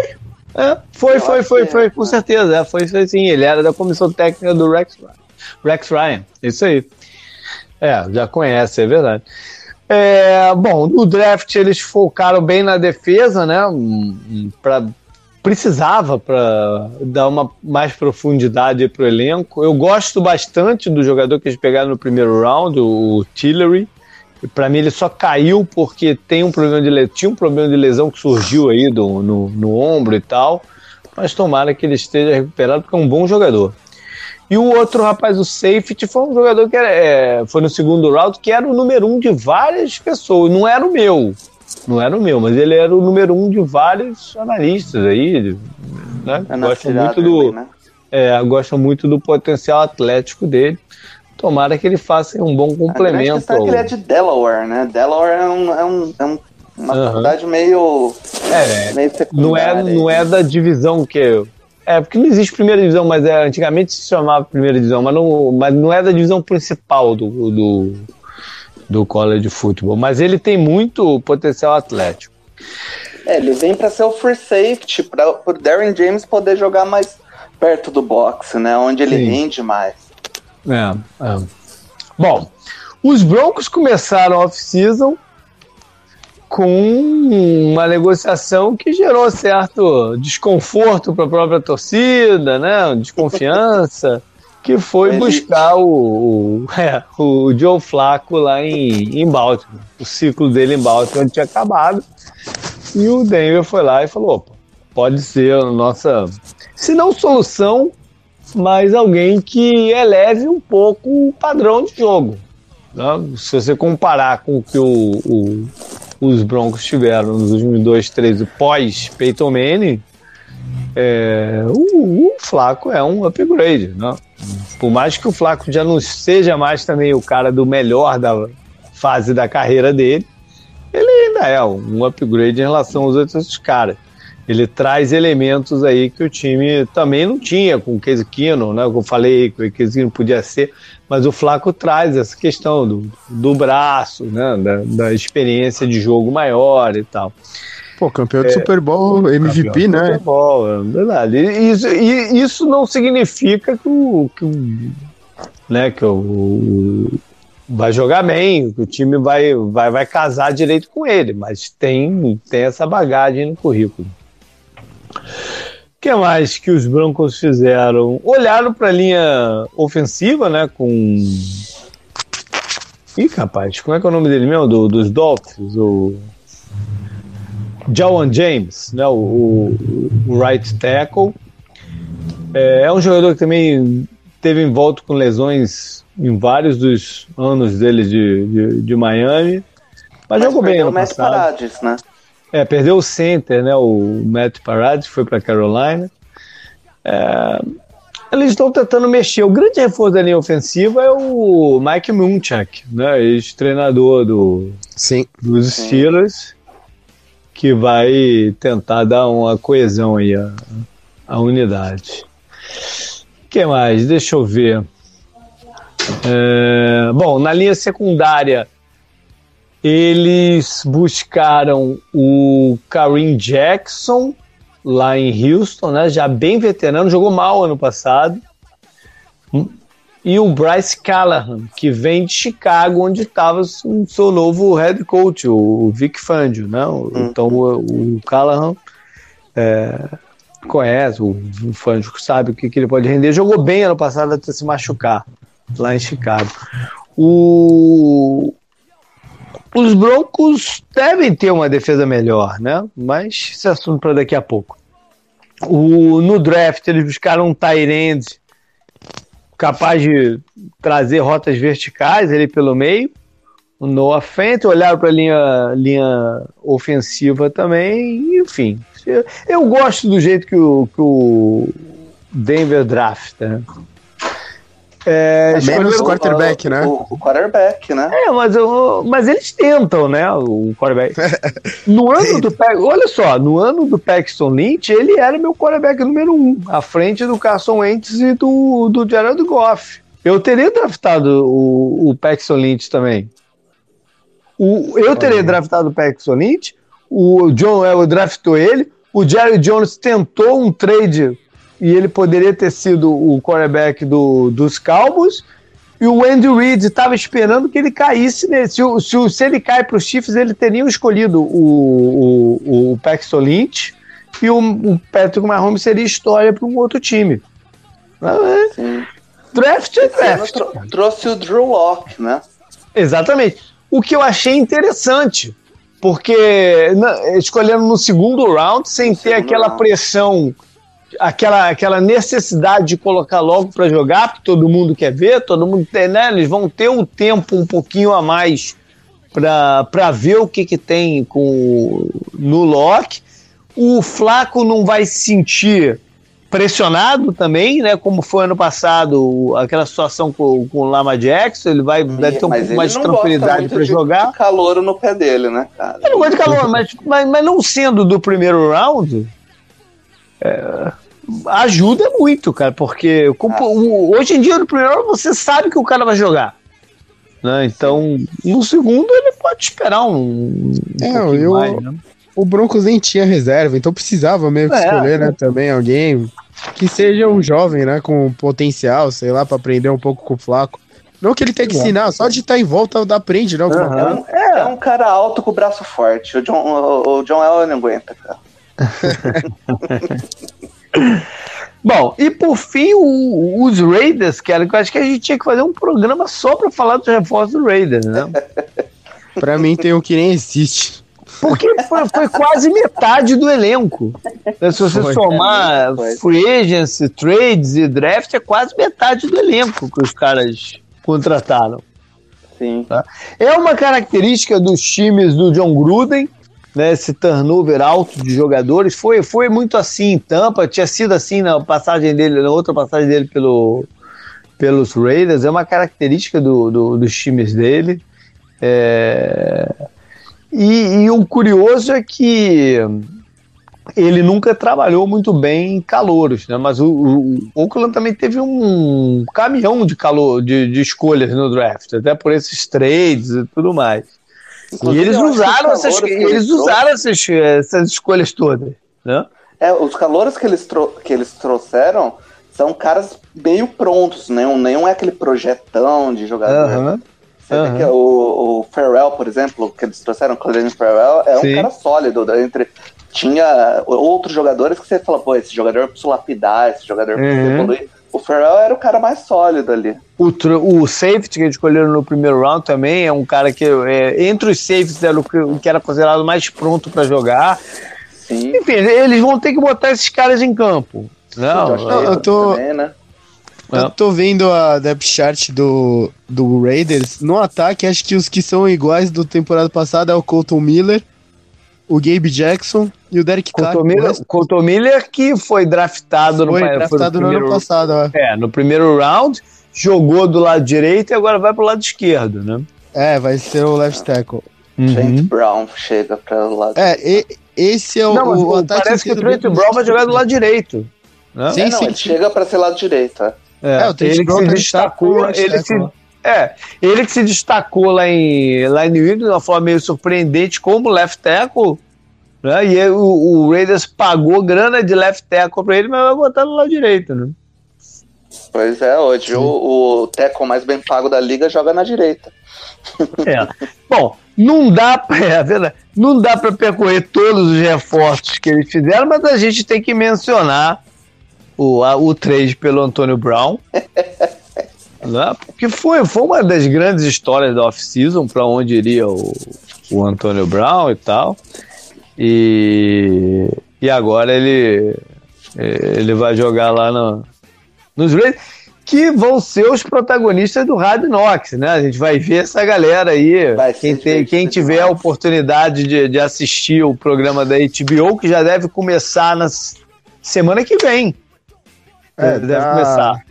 É, foi, foi, foi, foi, é, com certeza. É, foi, foi sim. Ele era da comissão técnica do Rex Ryan. Rex Ryan, isso aí. É, já conhece, é verdade. É, bom, no draft eles focaram bem na defesa, né? Pra, precisava para dar uma mais profundidade para o elenco. Eu gosto bastante do jogador que eles pegaram no primeiro round, o Tillery. Para mim ele só caiu porque tem um problema de tinha um problema de lesão que surgiu aí do, no, no ombro e tal. Mas tomara que ele esteja recuperado porque é um bom jogador. E o outro rapaz, o safety, foi um jogador que era, é, foi no segundo round, que era o número um de várias pessoas. Não era o meu. Não era o meu, mas ele era o número um de vários analistas aí. Né? É gosta muito do. né? é, gosta muito do potencial atlético dele. Tomara que ele faça um bom complemento. A que ele é de Delaware, né? Delaware é, um, é, um, é um, uma uhum. faculdade meio. É, meio não é, não é da divisão que é, porque não existe primeira divisão, mas é, antigamente se chamava primeira divisão, mas não, mas não é da divisão principal do, do, do college de futebol. Mas ele tem muito potencial atlético. É, ele vem para ser o free safety, para o Darren James poder jogar mais perto do boxe, né? Onde ele Sim. rende mais. É, é. Bom, os Broncos começaram a off-season com uma negociação que gerou certo desconforto para a própria torcida, né? Desconfiança, que foi buscar o, o, é, o Joe Flaco lá em, em Baltimore. O ciclo dele em Baltimore tinha acabado. E o Denver foi lá e falou: pode ser a nossa, se não solução, mas alguém que eleve um pouco o padrão de jogo. Né? Se você comparar com o que o, o os Broncos tiveram nos últimos dois, três, pós Peyton Manning, é, o, o, Flaco é um upgrade, né? Por mais que o Flaco já não seja mais também o cara do melhor da fase da carreira dele, ele ainda é um upgrade em relação aos outros caras. Ele traz elementos aí que o time também não tinha com o Case né? Eu falei que o Case podia ser, mas o Flaco traz essa questão do, do braço, né? Da, da experiência de jogo maior e tal. Pô, campeão de é, Super Bowl, MVP, né? Super Bowl, é verdade. Isso, e isso não significa que o, que o, né, que o, vai jogar bem, que o time vai, vai, vai casar direito com ele, mas tem, tem essa bagagem no currículo. O que mais que os Broncos fizeram? Olharam para a linha ofensiva, né? Com. Ih, rapaz, como é que é o nome dele mesmo? Do, dos Dolphins? O. Jawan James, né? O, o, right tackle. É, é, um jogador que também teve envolto com lesões em vários dos anos dele de, de, de Miami. Mas, mas jogou bem no passado. Parades, né? É, perdeu o center, né? O Matt Paradis foi para Carolina. É, eles estão tentando mexer. O grande reforço da linha ofensiva é o Mike Munchak, né? Ex-treinador do, Sim. dos Steelers, que vai tentar dar uma coesão aí à, à unidade. O que mais? Deixa eu ver. É, bom, na linha secundária eles buscaram o Kareem Jackson lá em Houston, né? Já bem veterano, jogou mal ano passado. E o Bryce Callahan, que vem de Chicago, onde estava o seu novo head coach, o Vic Fangio, né? Hum. Então o, o Callahan é, conhece, o Fangio sabe o que, que ele pode render. Jogou bem ano passado até se machucar lá em Chicago. O, os Broncos devem ter uma defesa melhor, né? Mas esse é assunto para daqui a pouco. O, no draft, eles buscaram um tight capaz de trazer rotas verticais ali pelo meio. O Noah Fent, olharam para a linha, linha ofensiva também. Enfim, eu, eu gosto do jeito que o, que o Denver drafta. Né? É, é menos quarterback, o, né? O, o, quarterback, né? É, mas, mas eles tentam, né? O quarterback. No ano do olha só, no ano do Paxton Lynch, ele era meu quarterback número um, à frente do Carson Wentz e do, do Gerald Goff. Eu teria draftado o, o Paxton Lynch também. O, eu teria draftado o Paxton Lynch, o John Elway draftou ele, o Jerry Jones tentou um trade e ele poderia ter sido o quarterback do, dos Cowboys. E o Andy Reid estava esperando que ele caísse nele. Se, se, se ele cai para os Chiefs, ele teria escolhido o, o, o Paxton Lynch e o, o Patrick Mahomes seria história para um outro time. É, draft é draft. trouxe o Drew Locke, né? Exatamente. O que eu achei interessante, porque na, escolhendo no segundo round, sem ter aquela round. pressão aquela, aquela necessidade de colocar logo para jogar, porque todo mundo quer ver, todo mundo tem, né? Eles vão ter um tempo um pouquinho a mais para ver o que, que tem com, no Loki. O Flaco não vai se sentir pressionado também, né? Como foi ano passado, aquela situação com, com o Lama Jackson, ele vai deve ter um pouco mais de tranquilidade para jogar. De calor no pé dele, né, cara? Ele não gosta de calor, mas, mas, mas não sendo do primeiro round, é, ajuda muito, cara, porque ah. hoje em dia no primeiro você sabe que o cara vai jogar. Né? Então, no segundo ele pode esperar um. um é, eu, mais, né? o Broncos nem tinha reserva, então precisava mesmo é, escolher, né, também alguém que seja um jovem, né, com potencial, sei lá, para aprender um pouco com o Flaco. Não que ele tenha que ensinar, só de estar tá em volta da aprende, não. Uhum. É, é, um cara alto com o braço forte. O John, o, o John Allen não aguenta, cara. Bom, e por fim, o, os Raiders, que eu acho que a gente tinha que fazer um programa só para falar dos reforços do Raiders, né? pra mim tem um que nem existe. Porque foi, foi quase metade do elenco. Se você foi, somar free agency, trades e draft, é quase metade do elenco que os caras contrataram. Sim. Tá? É uma característica dos times do John Gruden, né, esse turnover alto de jogadores. Foi, foi muito assim em Tampa, tinha sido assim na passagem dele, na outra passagem dele pelo, pelos Raiders, é uma característica do, do dos times dele. É... E, e o curioso é que ele nunca trabalhou muito bem em calouros, né? Mas o, o, Oakland também teve um caminhão de calor, de, de, escolhas no draft, até por esses trades e tudo mais. Inclusive, e eles usaram essas, eles usaram essas, essas escolhas todas, né? É, os calores que eles, que eles trouxeram são caras meio prontos, né? Nenhum é aquele projetão de jogador. Uhum. Você uhum. vê que o, o Farrell, por exemplo, que eles trouxeram, o Colin Farrell, é Sim. um cara sólido. Né? Entre, tinha outros jogadores que você fala, pô, esse jogador precisa lapidar, esse jogador precisa uhum. evoluir. O Farrell era o cara mais sólido ali. O, o safety que eles escolheram no primeiro round também é um cara que, é, entre os safeties, era o que, o que era considerado mais pronto para jogar. Sim. Enfim, eles vão ter que botar esses caras em campo. Não, eu, eu tô. Também, né? Eu tô vendo a depth chart do, do Raiders. No ataque, acho que os que são iguais do temporada passada é o Colton Miller, o Gabe Jackson e o Derek Miller, Colton Miller que foi draftado, foi no, draftado no, no ano passado. É. é, no primeiro round, jogou do lado direito e agora vai pro lado esquerdo, né? É, vai ser o left tackle. Uhum. Trent Brown chega para o lado. É, e, esse é o, não, o, o Parece que o Trent Brown vai jogar do lado direito. Né? Sim, é, não, sim, ele sim. chega para ser lado direito. É. É, é ele que se destacou, ele se, é, ele que se destacou lá em, lá em New England de uma forma meio surpreendente como left tackle, né? E o, o Raiders pagou grana de left tackle para ele, mas vai botar no lado direito, né? Pois é, hoje o, o tackle mais bem pago da liga joga na direita. É. Bom, não dá para é, não dá para percorrer todos os reforços que eles fizeram, mas a gente tem que mencionar o, a, o trade pelo Antônio Brown. né? Porque foi, foi uma das grandes histórias da off-season, para onde iria o, o Antônio Brown e tal. E, e agora ele, ele vai jogar lá no, nos Raiders, que vão ser os protagonistas do Hard Knocks, né? A gente vai ver essa galera aí. Quem, tem, quem tiver a oportunidade de, de assistir o programa da HBO, que já deve começar na semana que vem. É, deve tá... começar.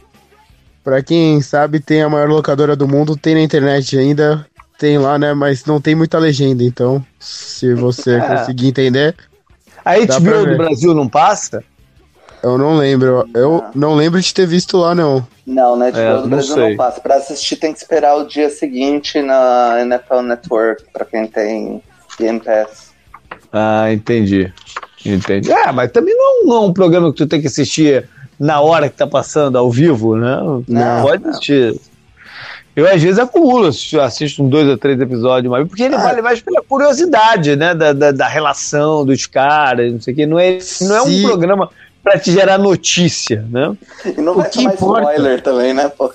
Pra quem sabe, tem a maior locadora do mundo, tem na internet ainda, tem lá, né? Mas não tem muita legenda, então, se você é. conseguir entender. A HBO do Brasil não passa? Eu não lembro. Eu não. não lembro de ter visto lá, não. Não, né? HBO é, do Brasil não, não passa. Pra assistir tem que esperar o dia seguinte na NFL Network, pra quem tem Game Pass. Ah, entendi. Entendi. É, mas também não, não é um programa que tu tem que assistir na hora que tá passando ao vivo, né? Não, pode assistir. Eu, às vezes, acumulo, assisto um dois ou três episódios, mas porque ele ah. vale mais pela curiosidade, né? Da, da, da, relação dos caras, não sei o quê. Não é, não é um programa pra te gerar notícia, né? E não vai o que importa... spoiler também, né, pô?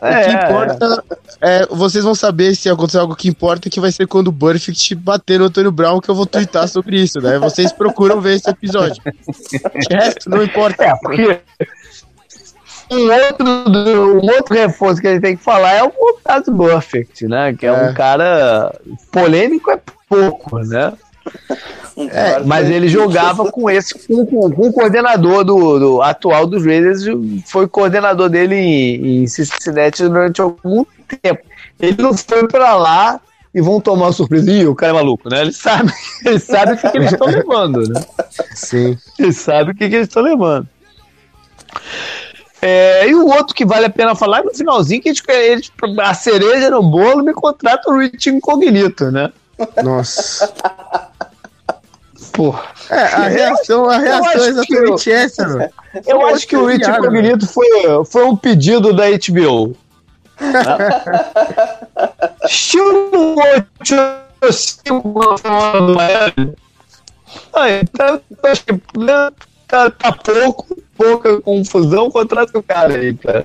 É, o que importa é, vocês vão saber se acontecer algo que importa, que vai ser quando o Burfict bater no Antônio Brown, que eu vou twittar sobre isso, né? Vocês procuram ver esse episódio. O resto não importa. É, porque um outro, um outro reforço que a gente tem que falar é o Mumtaz Perfect, né? Que é, é, um cara polêmico, é pouco, né? É, mas ele jogava com esse, com, com, com o coordenador do, do, atual dos Raiders, foi coordenador dele em, em Cincinnati durante algum tempo. Ele não foi para lá e vão tomar uma surpresa. Ih, o cara é maluco, né? Ele sabe, ele sabe o que, que eles estão levando, né? Sim. Ele sabe o que, que eles estão levando. É, e o outro que vale a pena falar é no finalzinho, que eles, eles, a cereja no bolo me contrata o Rich Incognito, né? Nossa. Porra. É, a reação, a reação é exatamente eu, essa, mano. Eu, eu acho que o Rich Incognito foi, foi um pedido da HBO. Estilo 8 Aí, tá, acho que né, tá, tá pouco, pouca confusão, contrata o cara aí pra,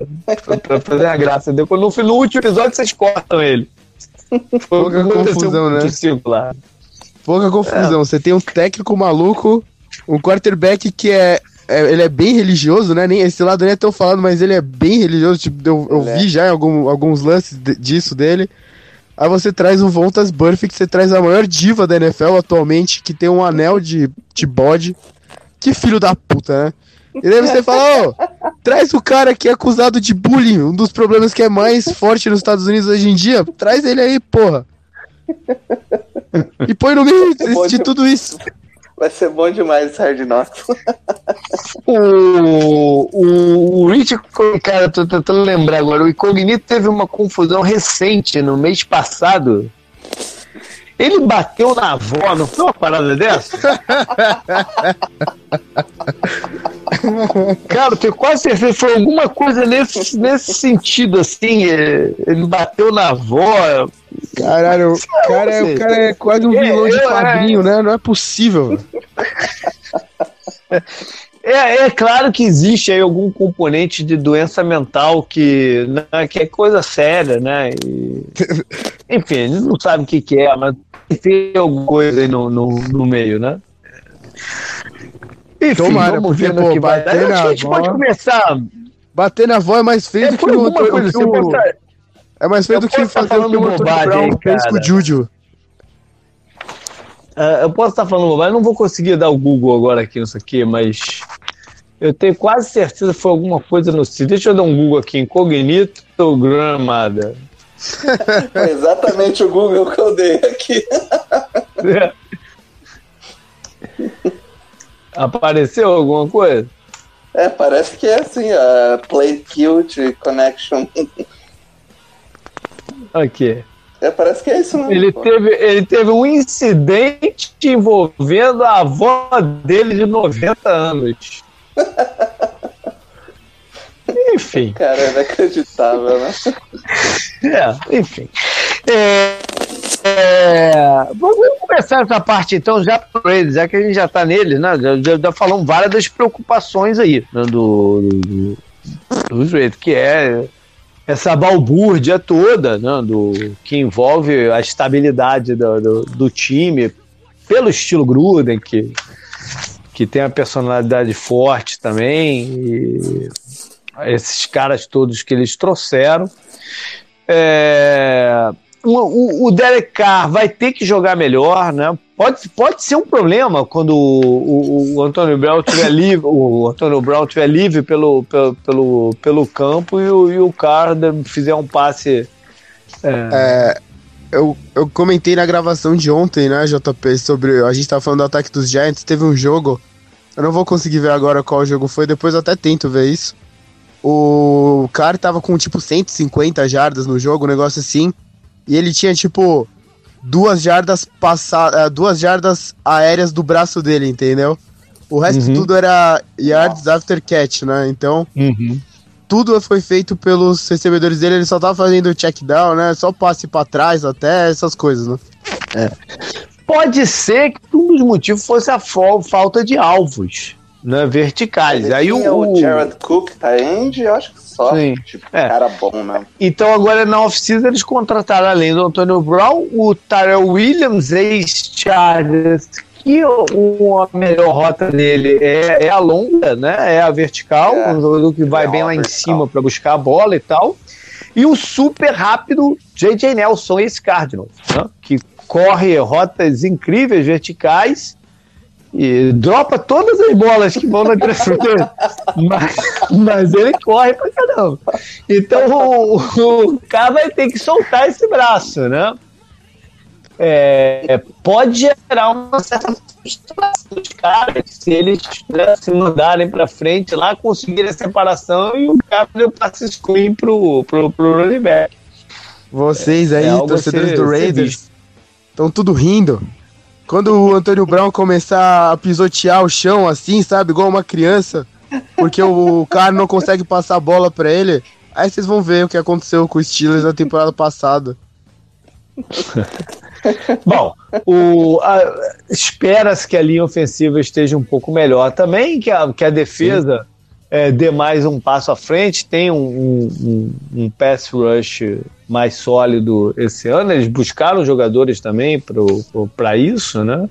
pra fazer a graça. Depois, no, no último episódio vocês cortam ele. Pouca confusão, né? Lá. Pouca confusão. É. Você tem um técnico maluco, um quarterback que é, é, ele é bem religioso, né? Nem, esse lado nem é tão falado, mas ele é bem religioso. Tipo, eu, eu vi é. já algum, alguns lances de, disso dele. Aí você traz o Vontas Burfict, você traz a maior diva da NFL atualmente, que tem um anel de, de bode. Que filho da puta, né? E daí você fala, ó, traz o cara que é acusado de bullying, um dos problemas que é mais forte nos Estados Unidos hoje em dia, traz ele aí, porra. E põe no meio de tudo isso. Vai ser bom demais esse Hard Knocks. o, o, o Rich, cara, tô tentando lembrar agora, o Incognito teve uma confusão recente no mês passado ele bateu na avó, não foi uma parada dessa? Cara, eu tenho quase certeza que foi alguma coisa nesse, nesse sentido, assim. É, ele bateu na avó. Caralho, o cara, é, o cara é quase um vilão de quadrinho, né? Não é possível. É, é, claro que existe aí algum componente de doença mental que, né, que é coisa séria, né? E, enfim, a gente não sabe o que, que é, mas tem alguma coisa aí no, no, no meio, né? Enfim, Tomara, vamos ver no que vai. Acho que a gente avó, pode começar. Bater na avó é mais feio é, do que o outro. Coisa, que o, é mais feio do que fazer o que o Brown fez com o Júlio. Uh, eu posso estar falando bobagem, não vou conseguir dar o Google agora aqui nisso aqui, mas eu tenho quase certeza que foi alguma coisa no sítio. Deixa eu dar um Google aqui, incognito gramada. Foi exatamente o Google que eu dei aqui. É. Apareceu alguma coisa? É, parece que é assim, a Play Cute Connection. Aqui. É, parece que é isso mesmo. Ele teve, ele teve um incidente envolvendo a avó dele de 90 anos. enfim. Cara, é inacreditável, né? É, enfim. É, é, vamos começar essa parte então já para eles, já que a gente já está nele, né? Já, já, falamos várias das preocupações aí né, do, do, do, do que é essa balbúrdia toda, né, do, que envolve a estabilidade do, do, do, time, pelo estilo Gruden, que, que tem a personalidade forte também, esses caras todos que eles trouxeram. É, o, o, Derek Carr vai ter que jogar melhor, né? Pode, pode ser um problema quando o, o, o Antônio Brown tiver livre, o Antônio Brown tiver livre pelo, pelo, pelo, pelo campo e o, e o Carr fizer um passe. É... É, eu, eu comentei na gravação de ontem, né, JP, sobre. A gente tava falando do ataque dos Giants, teve um jogo. Eu não vou conseguir ver agora qual jogo foi, depois eu até tento ver isso. O cara tava com tipo 150 jardas no jogo, um negócio assim. E ele tinha tipo duas jardas passadas, eh, duas jardas aéreas do braço dele, entendeu? O resto uhum. tudo era yards Nossa. after catch, né? Então, uhum. tudo foi feito pelos recebedores dele, ele só tava fazendo check down, né? Só passe para trás até essas coisas, né? É. Pode ser que um dos motivos fosse a falta de alvos, né, verticais. Ele Aí o, o Jared Cook, tá end, eu acho que só. Sim. Tipo, É. cara bom, né? Então agora na off-season eles contrataram além do Antônio Brown, o Tyrell Williams, ex-Chargers, que o, a melhor rota dele é, é a longa, né? É a vertical, É. um jogador que vai É bem lá em vertical. cima para buscar a bola e tal. E o super rápido J.J. Nelson, ex-Cardinals, né? que corre rotas incríveis, verticais, e dropa todas as bolas que vão na direção dele. mas, mas ele corre pra caramba. Então o, o cara vai ter que soltar esse braço, né? É, pode gerar uma certa frustração dos caras se eles né, se mandarem pra frente lá, conseguirem a separação e o cara deu passe screen pro, pro, pro running back. Vocês aí, É algo a torcedores ser- do Raiders, estão tudo rindo. Quando o Antônio Brown começar a pisotear o chão assim, sabe, igual uma criança, porque o cara não consegue passar a bola pra ele, aí vocês vão ver o que aconteceu com o Steelers na temporada passada. Bom, espera-se que a linha ofensiva esteja um pouco melhor também, que a, que a defesa é, dê mais um passo à frente, tem um, um, um- pass rush mais sólido esse ano. Eles buscaram jogadores também para isso, né?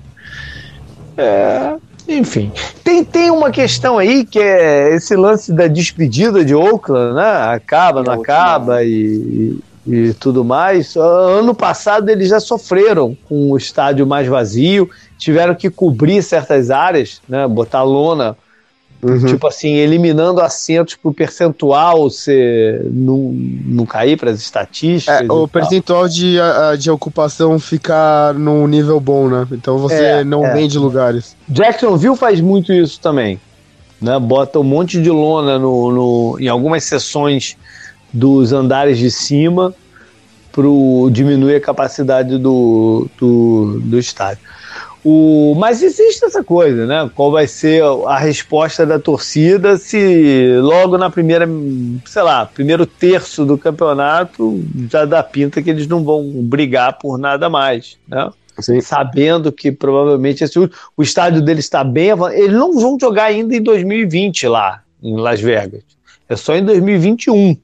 É, enfim, tem, tem uma questão aí que é esse lance da despedida de Oakland, né? Acaba, não É, acaba e, e tudo mais. Ano passado eles já sofreram com o estádio mais vazio, tiveram que cobrir certas áreas, né? Botar lona, Uhum. tipo assim, eliminando assentos pro percentual ser, não, não cair para as estatísticas. É, o tal. percentual de, de ocupação ficar num nível bom, né? Então você É, não é. vende lugares. Jacksonville faz muito isso também. Né? Bota um monte de lona no, no- em algumas seções dos andares de cima para diminuir a capacidade do, do, do estádio. O, mas existe essa coisa, né? Qual vai ser a resposta da torcida se logo na primeira, sei lá, primeiro terço do campeonato já dá pinta que eles não vão brigar por nada mais, né? Sim. sabendo que provavelmente esse, o estádio deles está bem avan- Eles não vão jogar ainda em 2020 lá, em Las Vegas. É só em 2021.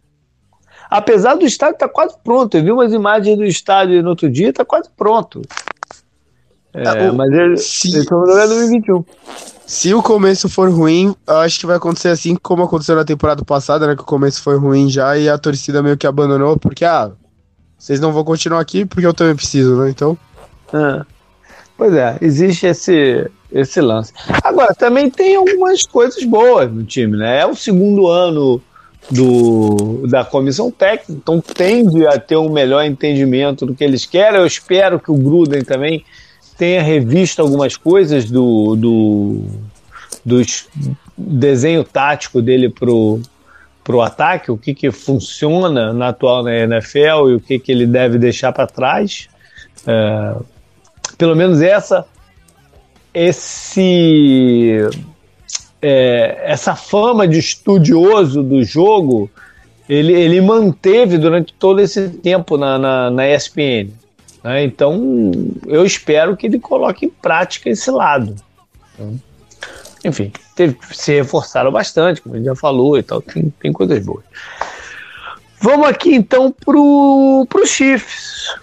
Apesar do estádio estar quase pronto. Eu vi umas imagens do estádio no outro dia, está quase pronto. É, Ah, o- mas ele- se- eles estão jogando em 2021. Se o começo for ruim, eu acho que vai acontecer assim como aconteceu na temporada passada, né? Que o começo foi ruim já e a torcida meio que abandonou, porque, ah, vocês não vão continuar aqui porque eu também preciso, né? Então, É. Pois é, existe esse, esse lance. Agora, também tem algumas coisas boas no time, né? É o segundo ano do, da comissão técnica, então tende a ter um melhor entendimento do que eles querem. Eu espero que o Gruden também tenha revisto algumas coisas do, do, do es- desenho tático dele pro, pro ataque, o que, que funciona na atual na NFL e o que, que ele deve deixar para trás. É, pelo menos essa esse é, essa fama de estudioso do jogo ele, ele manteve durante todo esse tempo na, na, na ESPN né? então eu espero que ele coloque em prática esse lado Então, enfim teve, se reforçaram bastante como a gente já falou e tal tem, tem coisas boas vamos aqui então pro, pro Chiefs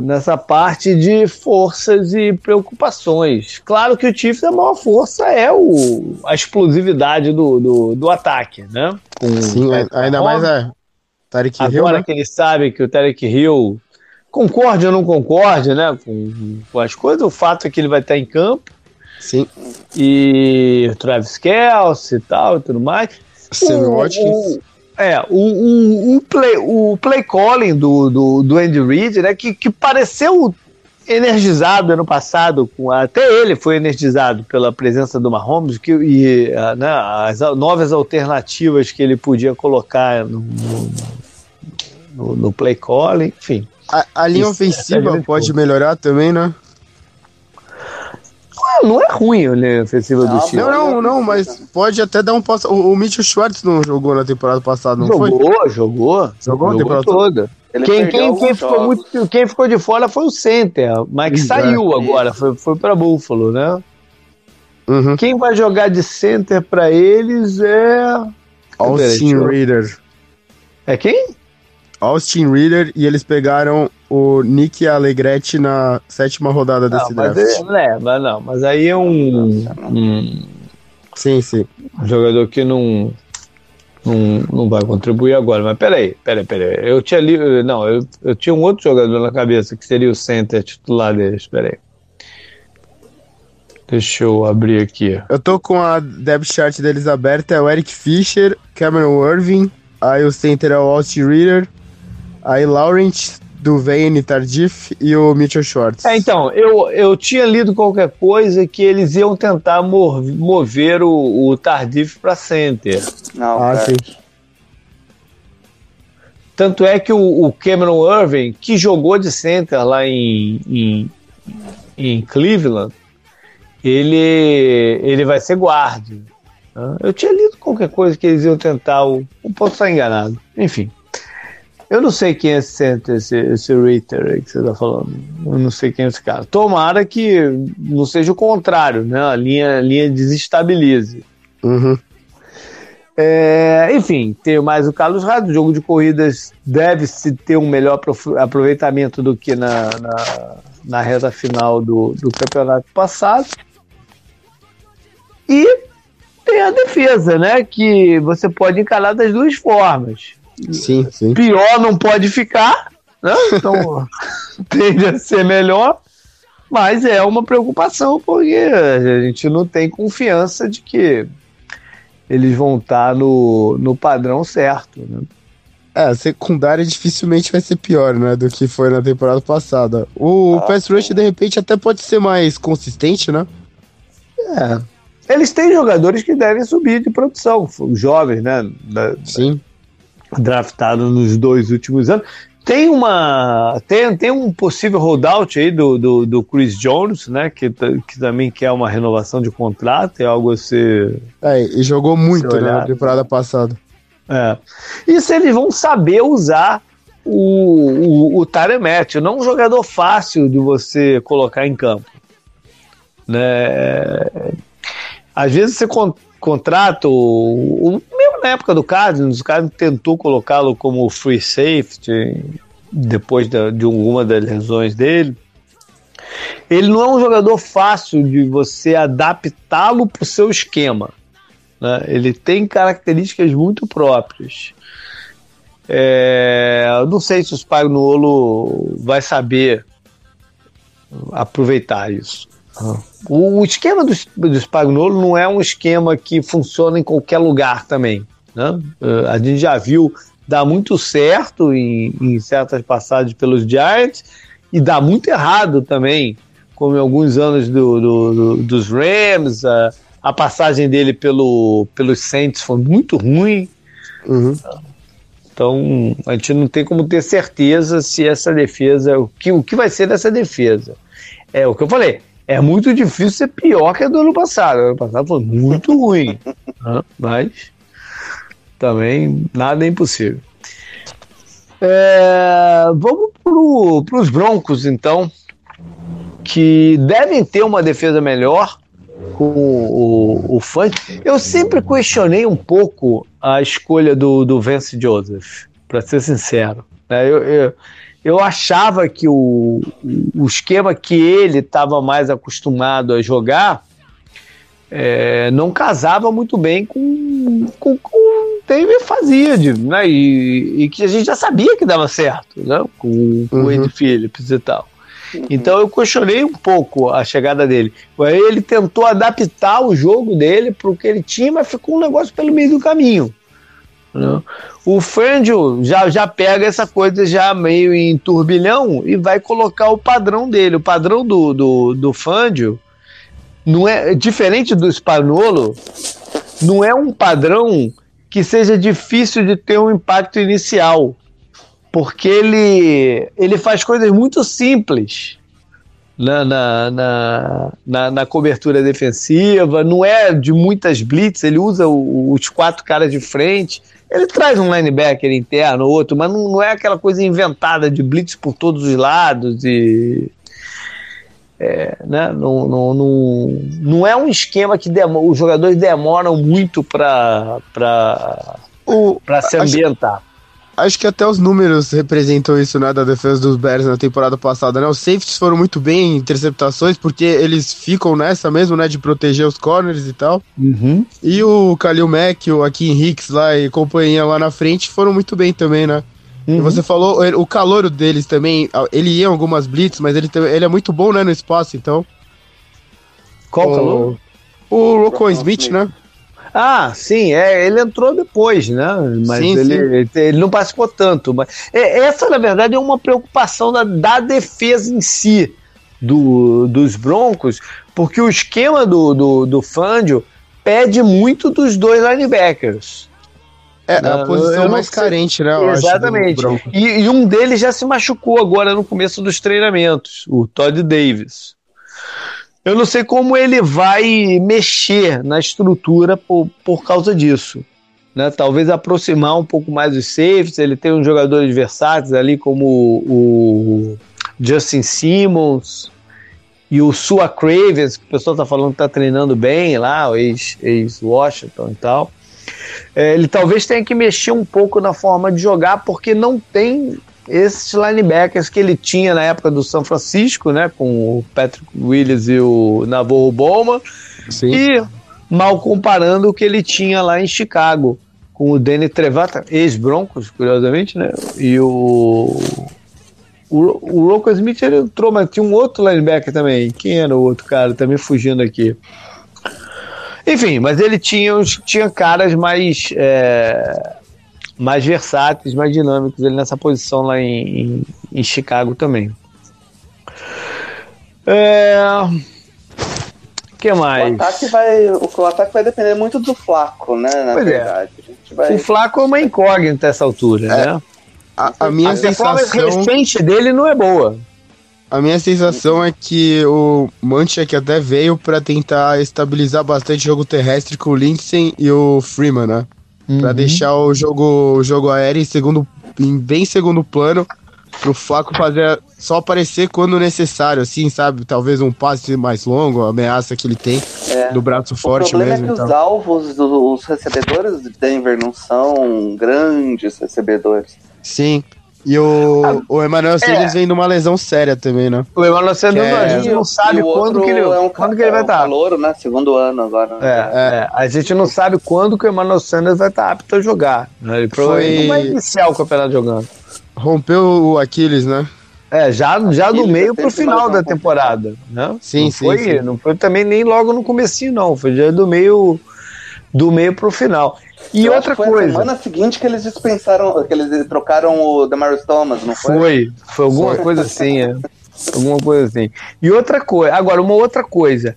nessa parte de forças e preocupações. Claro que o Chiefs, a maior força é o, a explosividade do, do, do ataque, né? Com sim, ainda mais. Tarek Hill, Agora né? que ele sabe que o Tarek Hill concorde ou não concorde, né? Com, com as coisas, o fato é que ele vai estar em campo Sim. e o Travis Kelce e tal e tudo mais. Sammy Watkins. é, o, o, o, play, o play calling do, do, do Andy Reid, né, que, que pareceu energizado ano passado, com, até ele foi energizado pela presença do Mahomes que, e né, as novas alternativas que ele podia colocar no, no, no- no play calling, enfim. A, a linha Isso, é ofensiva grande pode melhorar também, né? Não é ruim a linha ofensiva do Não, Chiefs. Não, não, não, mas pode até dar um passo. O, o Mitchell Schwartz não jogou na temporada passada, não foi? Jogou, jogou. Jogou a temporada toda. Ele Quem, quem, quem, ficou muito, quem ficou de fora foi o center, mas que saiu é. agora, foi, foi para Buffalo, né? Uhum. Quem vai jogar de center para eles é. Austin Reader. É quem? Austin Reader e eles pegaram o Nick Alegretti na sétima rodada não, desse mas draft. É, mas não, mas aí é um, um. Sim, sim. Jogador que não. Não, não vai contribuir agora, mas peraí, peraí, peraí. Eu tinha ali. Não, eu, eu tinha um outro jogador na cabeça que seria o center titular deles, peraí. Deixa eu abrir aqui. Eu tô com a depth chart deles aberta, é o Eric Fischer, Cameron Irving, aí o center é o Austin Reader, aí Laurent, Duvane Tardif e o Mitchell Schwartz. É, então, eu, eu tinha lido qualquer coisa que eles iam tentar mover o, o Tardif para center. Não, ah, sim. Tanto é que o, o, Cameron Irving, que jogou de center lá em, em, em Cleveland, ele, ele vai ser guarda. Eu tinha lido qualquer coisa que eles iam tentar, o, não posso estar enganado. Enfim. Eu não sei quem é esse, esse, esse Ritter aí que você está falando. Eu não sei quem é esse cara. Tomara que não seja o contrário, né? A linha, a linha desestabilize. Uhum. É, enfim, tem mais o Carlos Rado. O jogo de corridas deve-se ter um melhor aproveitamento do que na, na, na reta final do, do campeonato passado. E tem a defesa, né? Que você pode encarar das duas formas. Sim, sim. Pior não pode ficar, né? Então tende a ser melhor. Mas é uma preocupação, porque a gente não tem confiança de que eles vão estar no, no padrão certo. Né? É, a secundária dificilmente vai ser pior, né, do que foi na temporada passada. O ah, pass rush, de repente, até pode ser mais consistente, né? É. Eles têm jogadores que devem subir de produção, jovens, né? Da, Sim draftado nos dois últimos anos. Tem uma tem, tem um possível holdout aí do, do, do, Chris Jones, né? Que, que também quer uma renovação de contrato, é algo a ser. É, e jogou muito né, na temporada passada. É. Isso eles vão saber usar o, o, o Taremet, não um jogador fácil de você colocar em campo. Né? Às vezes você contrata o, o na época do Cardinals, o Cardinals tentou colocá-lo como free safety depois de, alguma das lesões dele. Ele não é um jogador fácil de você adaptá-lo para o seu esquema. Né? Ele tem características muito próprias. É, não sei se o Spagnuolo vai saber aproveitar isso. O, esquema do, do Spagnuolo não é um esquema que funciona em qualquer lugar também. Né? Uh, a gente já viu dar muito certo em, em, certas passagens pelos Giants e dá muito errado também, como em alguns anos do, do, do, dos Rams. A, a, passagem dele pelo, pelos Saints foi muito ruim. Uhum. Então a gente não tem como ter certeza se essa defesa, o que, o que vai ser dessa defesa. É o que eu falei. É muito difícil ser pior que a do ano passado. O ano passado foi muito ruim. Né? Mas também nada é impossível. É, vamos para os Broncos, então, que devem ter uma defesa melhor com o, o, o fã. Eu sempre questionei um pouco a escolha do, do Vance Joseph, para ser sincero. É, eu, eu, eu, achava que o, o esquema que ele estava mais acostumado a jogar é, não casava muito bem com, com, com o Taylor fazia, de, né? E, e, que a gente já sabia que dava certo, né? Com, com uhum. o Ed Phillips e tal. Uhum. Então eu questionei um pouco a chegada dele. Aí ele tentou adaptar o jogo dele para o que ele tinha, mas ficou um negócio pelo meio do caminho. O Fangio já, já pega essa coisa já meio em turbilhão e vai colocar o padrão dele. O padrão do, do, do Fangio não é diferente do Spanolo, não é um padrão que seja difícil de ter um impacto inicial, porque ele, ele faz coisas muito simples na, na, na, na, na cobertura defensiva, não é de muitas blitz, ele usa o, os quatro caras de frente, ele traz um linebacker interno, outro, mas não, não é aquela coisa inventada de blitz por todos os lados e é, né? não, não, não, não é um esquema que demora, os jogadores demoram muito para se ambientar. Acho, que até os números representam isso, né, da defesa dos Bears na temporada passada, né? Os safeties foram muito bem em interceptações, porque eles ficam nessa mesmo, né, de proteger os corners e tal. Uhum. E o Khalil Mack, o Akin Hicks lá e companhia lá na frente foram muito bem também, né? Uhum. E você falou, o calor deles também, ele ia em algumas blitz, mas ele, ele é muito bom, né, no espaço, então. Qual o calor? O Rocco Smith, né? Ah, sim, é, ele entrou depois, né? Mas sim, ele, sim. ele não participou tanto. Mas é, essa, na verdade, é uma preocupação da, da defesa em si do, dos Broncos, porque o esquema do, do, do Fangio pede muito dos dois linebackers. É, a posição mais sei. carente, né? Exatamente. Acho, e, e, um deles já se machucou agora no começo dos treinamentos, o Todd Davis. Eu não sei como ele vai mexer na estrutura por, por causa disso. Né? Talvez aproximar um pouco mais os safes. Ele tem uns jogadores versáteis ali, como o, o Justin Simmons e o Sua Cravens, que o pessoal está falando que está treinando bem lá, o ex-Washington ex e tal. É, ele talvez tenha que mexer um pouco na forma de jogar, porque não tem esses linebackers que ele tinha na época do São Francisco, né, com o Patrick Willis e o Navarro Bowman, Sim. e mal comparando o que ele tinha lá em Chicago, com o Danny Trevata, ex-Broncos, curiosamente, né, e o o, o Rocco Smith ele entrou, mas tinha um outro linebacker também. Quem era o outro cara? Também fugindo aqui. Enfim, mas ele tinha, tinha caras mais, é, mais versáteis, mais dinâmicos ele nessa posição lá em, em, em Chicago também. É, que mais? O ataque, vai, o, ataque vai depender muito do Flaco, né? Na pois é. verdade. É. Vai... O Flaco é uma incógnita nessa altura, é. né? A, a minha a sensação recente dele não é boa. A minha sensação é que o Manchek até veio para tentar estabilizar bastante o jogo terrestre com o Lindsay e o Freeman, né? Uhum. Pra deixar o jogo, o jogo aéreo em, segundo, em bem segundo plano, pro Flaco fazer só aparecer quando necessário, assim, sabe? Talvez um passe mais longo, a ameaça que ele tem é. do braço forte mesmo. O problema é que então. os alvos dos recebedores de Denver não são grandes recebedores. Sim. E o, ah, o Emmanuel Sanders é. vem de uma lesão séria também, né? O Emmanuel Sanders é, a gente não sabe quando que ele, é um, quando que ele vai estar. É um calouro, né? Segundo ano agora. Né? É, é, a gente não sabe quando que o Emmanuel Sanders vai estar apto a jogar. Né? Ele provavelmente Foi... não vai iniciar o campeonato jogando. Rompeu o Aquiles, né? É, já, já do meio pro final da temporada, né? Sim, não sim, foi, sim. Não foi também nem logo no comecinho, não. Foi já do meio do meio pro final. E Eu outra foi coisa. Foi semana seguinte que eles dispensaram, que eles trocaram o Demarius Thomas, não foi? Foi, foi alguma foi. coisa assim, é. Alguma coisa assim. E outra coisa, agora, uma outra coisa.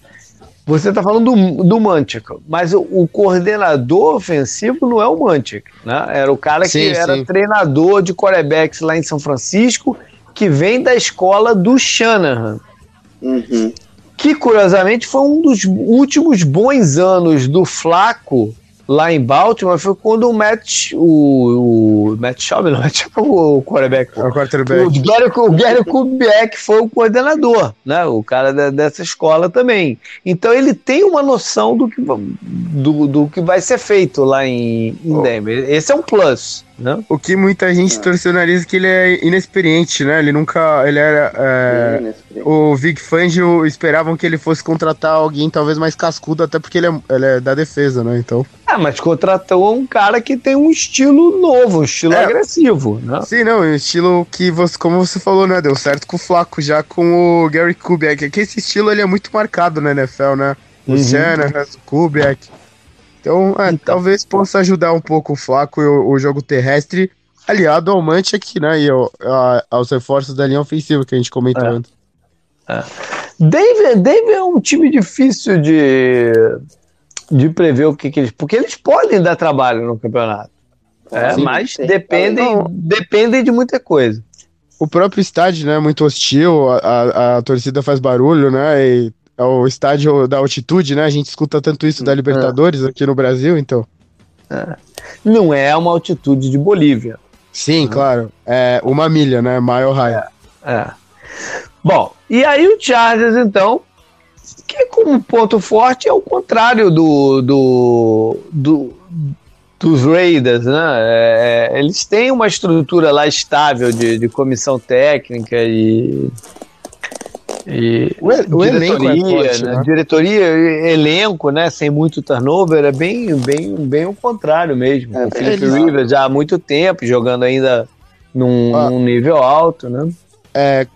Você está falando do, do Mantic, mas o, o, coordenador ofensivo não é o Mantic, né? Era o cara sim, que sim. era treinador de quarterbacks lá em São Francisco, que vem da escola do Shanahan. Uhum. Que, curiosamente, foi um dos últimos bons anos do Flaco lá em Baltimore foi quando o Matt, o, o Matt Schaub, não, Matt o quarterback, o, quarterback. o Gary, o Gary Kubiak foi o coordenador, né, o cara da, dessa escola também. Então ele tem uma noção do que, do, do que vai ser feito lá em, em Denver. Esse é um plus. Né? O que muita gente é. torceu o nariz que ele é inexperiente, né? Ele nunca. Ele era. É, o Vic Fangio esperavam que ele fosse contratar alguém talvez mais cascudo, até porque ele é, ele é da defesa, né? Então. Ah, mas contratou um cara que tem um estilo novo, um estilo é. agressivo, né? Sim, não, um estilo que, você, como você falou, né? Deu certo com o Flaco já com o Gary Kubiak. É que esse estilo ele é muito marcado na NFL, né? O uhum. O Kubiak. Então, é, então, talvez possa ajudar um pouco o Flaco e o, o jogo terrestre, aliado ao Manchek, né? E ao, a, aos reforços da linha ofensiva que a gente comentou é. antes. É. Dave, Dave é um time difícil de, de prever o que, que eles. Porque eles podem dar trabalho no campeonato. É, sim, mas. Dependem, dependem de muita coisa. O próprio estádio, né, muito hostil, a, a, a torcida faz barulho, né, e é o estádio da altitude, né? A gente escuta tanto isso da é. Libertadores é. aqui no Brasil, então. É. Não é uma altitude de Bolívia. Sim, claro. É uma milha, né? Mile high. É. é. Bom, E aí o Chargers, então, que como ponto forte é o contrário do, do, do dos Raiders, né? É, é, eles têm uma estrutura lá estável de, de comissão técnica e. e o, o elenco é forte, né? né? Diretoria, elenco, né? Sem muito turnover, é bem, bem, bem o contrário mesmo. É, o Felipe Rivers já há muito tempo, jogando ainda num, ah. num nível alto, né? É,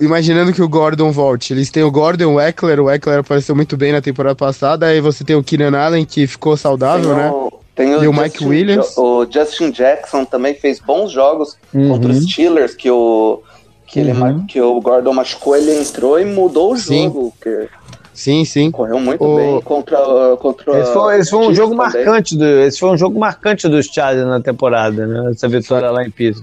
imaginando que o Gordon volte, eles têm o Gordon, o Eckler, o Eckler apareceu muito bem na temporada passada, aí você tem o Keenan Allen, que ficou saudável, tem né? O, tem o, e o Justin, Mike Williams. O Justin Jackson também fez bons jogos uhum. contra os Steelers, que o, que, ele, uhum. que o Gordon machucou, ele entrou e mudou o jogo. Que... Sim, sim. Correu muito o... bem contra, contra. Esse foi, esse foi um jogo também. marcante do, esse foi um jogo marcante dos Chargers na temporada, né? Essa vitória lá em Pisa.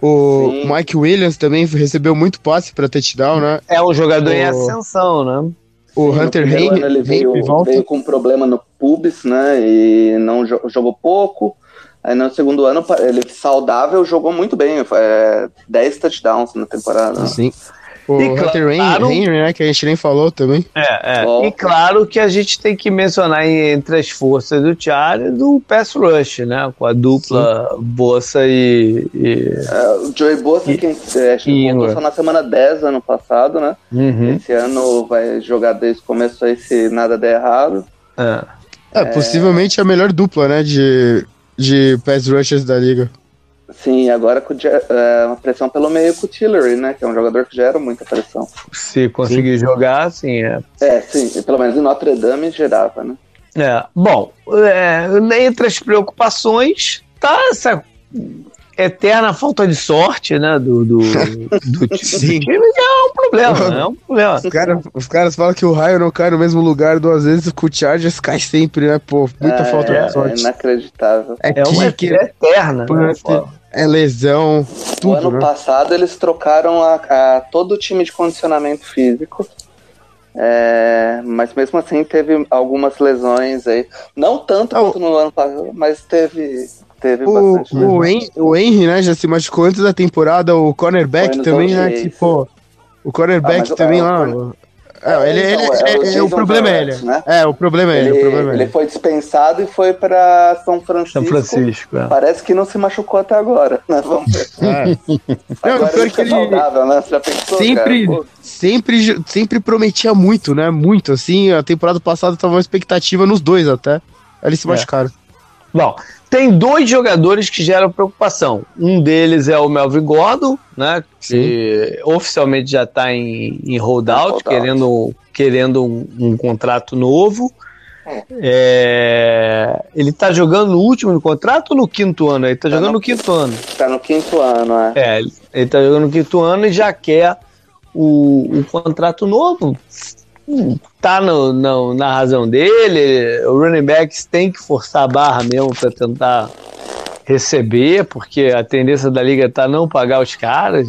O Sim. Mike Williams também recebeu muito passe para touchdown, né? É um jogador o... em ascensão, né? O Sim, Hunter Henry, veio, veio com problema no pubis, né? E não jogou pouco. Aí no segundo ano, ele saudável jogou muito bem. É, 10 touchdowns na temporada. Sim. O e Hunter claro, Henry, né, que a gente nem falou também. É, é. E claro que a gente tem que mencionar entre as forças do Charlie do pass rush, né? Com a dupla Sim. Bossa e. e é, o Joey Bossa, e, quem é, chegou só na semana 10 ano passado, né? Uhum. Esse ano vai jogar desde o começo aí se nada der errado. É. é, possivelmente a melhor dupla, né? De, de pass rushers da liga. Sim, agora com é, uma pressão pelo meio com o Tillery, né? Que é um jogador que gera muita pressão. Se conseguir sim. jogar, sim, é. É, sim, pelo menos em Notre Dame gerava, né? É, bom, é, entre as preocupações, tá essa eterna falta de sorte, né, do, do, do, time, é um problema, né, é um problema. Os, cara, os caras falam que o raio não cai no mesmo lugar duas vezes, com o Chargers cai sempre, né, pô, muita é, falta de sorte. É inacreditável. É, é uma eterna, né, é lesão, tudo, O ano né? passado eles trocaram a, a, todo o time de condicionamento físico, é, mas mesmo assim teve algumas lesões aí. Não tanto ah, quanto no ano passado, mas teve teve o, bastante. O, Hen o Henry, né, já se machucou antes da temporada, o cornerback também, né, que, pô, o cornerback ah, também lá... É, ele, então, ele, é, é, é o problema é ele. Né? É, o problema é ele. Ele, o problema ele foi dispensado e foi para São Francisco. São Francisco é. Parece que não se machucou até agora, né? Vamos ver. É. agora não, ele que ele saudável, né? Pensou, sempre, sempre, sempre prometia muito, né? Muito, assim. A temporada passada tava uma expectativa nos dois até. Aí eles se machucaram. Bom, tem dois jogadores que geram preocupação. Um deles é o Melvin Gordon, né? Que Sim. oficialmente já está em, em holdout, querendo, querendo um, um contrato novo. É. é ele está jogando no último contrato ou no quinto ano? Ele está tá jogando no, no, quinto ano. Está no quinto ano, é. É, ele está jogando no quinto ano e já quer o, o contrato novo tá no, no, na razão dele. O running backs tem que forçar a barra mesmo para tentar receber, porque a tendência da liga tá não pagar os caras.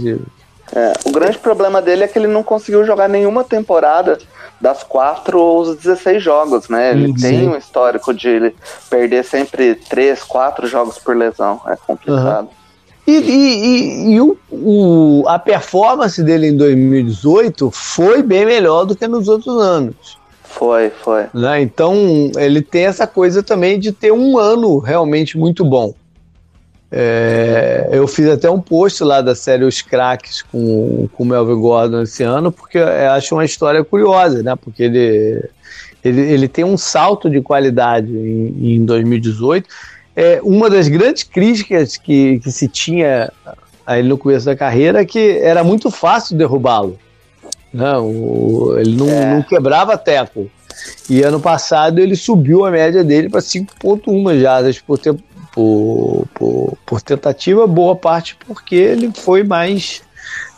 É, o grande problema dele é que ele não conseguiu jogar nenhuma temporada das quatro ou os 16 jogos, né? Ele Sim. tem um histórico de perder sempre três, quatro jogos por lesão. É complicado. Uhum. E, e, e o, o, a performance dele em 2018 foi bem melhor do que nos outros anos. Foi, foi. Né? Então, ele tem essa coisa também de ter um ano realmente muito bom. É, eu fiz até um post lá da série Os Cracks com, com o Melvin Gordon esse ano, porque acho uma história curiosa, né? Porque ele, ele, ele tem um salto de qualidade em, em 2018 é, uma das grandes críticas que, que se tinha aí no começo da carreira é que era muito fácil derrubá-lo. Não, né? ele não, é. não quebrava teco. E ano passado ele subiu a média dele para 5,1 jardas por, por, por, por, tentativa, boa parte porque ele foi mais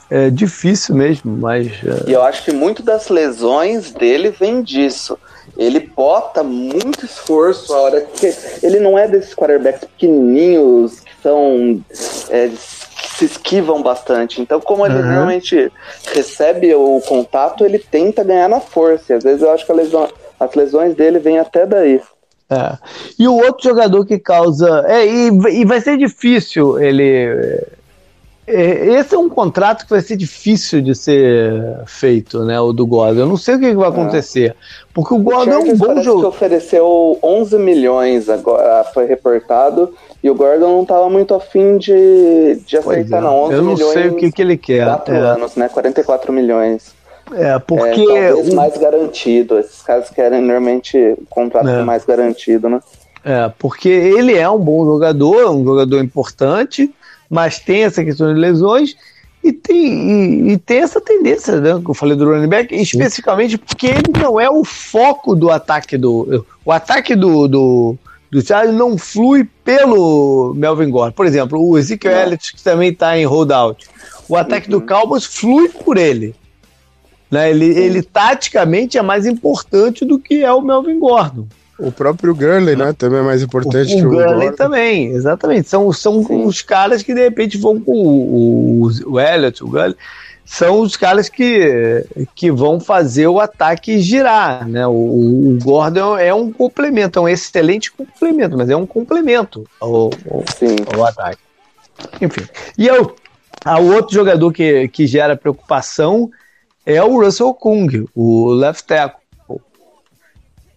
é, difícil mesmo. Mais, é... E eu acho que muito das lesões dele vem disso ele bota muito esforço a hora que ele não é desses quarterbacks pequenininhos que são é, que se esquivam bastante. Então, como ele uhum. realmente recebe o contato, ele tenta ganhar na força. E às vezes eu acho que lesão, as lesões dele vêm até daí. É. E o outro jogador que causa. É, e, e vai ser difícil ele esse é um contrato que vai ser difícil de ser feito, né? O do Gordon. Eu não sei o que, que vai é. acontecer. Porque o Gordon é um bom jogo. que ofereceu 11 milhões agora, foi reportado. E o Gordon não estava muito afim de, de aceitar, é. não. 11 Eu não milhões, sei o que, que ele quer. 4 é. anos, né? 44 milhões. É, porque. É, talvez o... mais garantido. Esses caras querem normalmente um contrato é. mais garantido, né? É, porque ele é um bom jogador, um jogador importante mas tem essa questão de lesões e tem, e, e, tem essa tendência, né, que eu falei do running back, especificamente porque ele não é o foco do ataque do. O ataque do, do, do Charles não flui pelo Melvin Gordon. Por exemplo, o Ezekiel Elliott, que também está em holdout. O ataque uhum. do Cowboys flui por ele. Né? Ele, ele taticamente é mais importante do que é o Melvin Gordon. O próprio Gurley, né? Também é mais importante o, que o Gurley também, exatamente. São, são os caras que de repente vão com o, o, o Elliott, o Gurley, são os caras que, que vão fazer o ataque girar, né? O, o Gordon é um complemento, é um excelente complemento, mas é um complemento ao, ao, ao ataque. Enfim. E o, o outro jogador que, que gera preocupação é o Russell Kung, o left tackle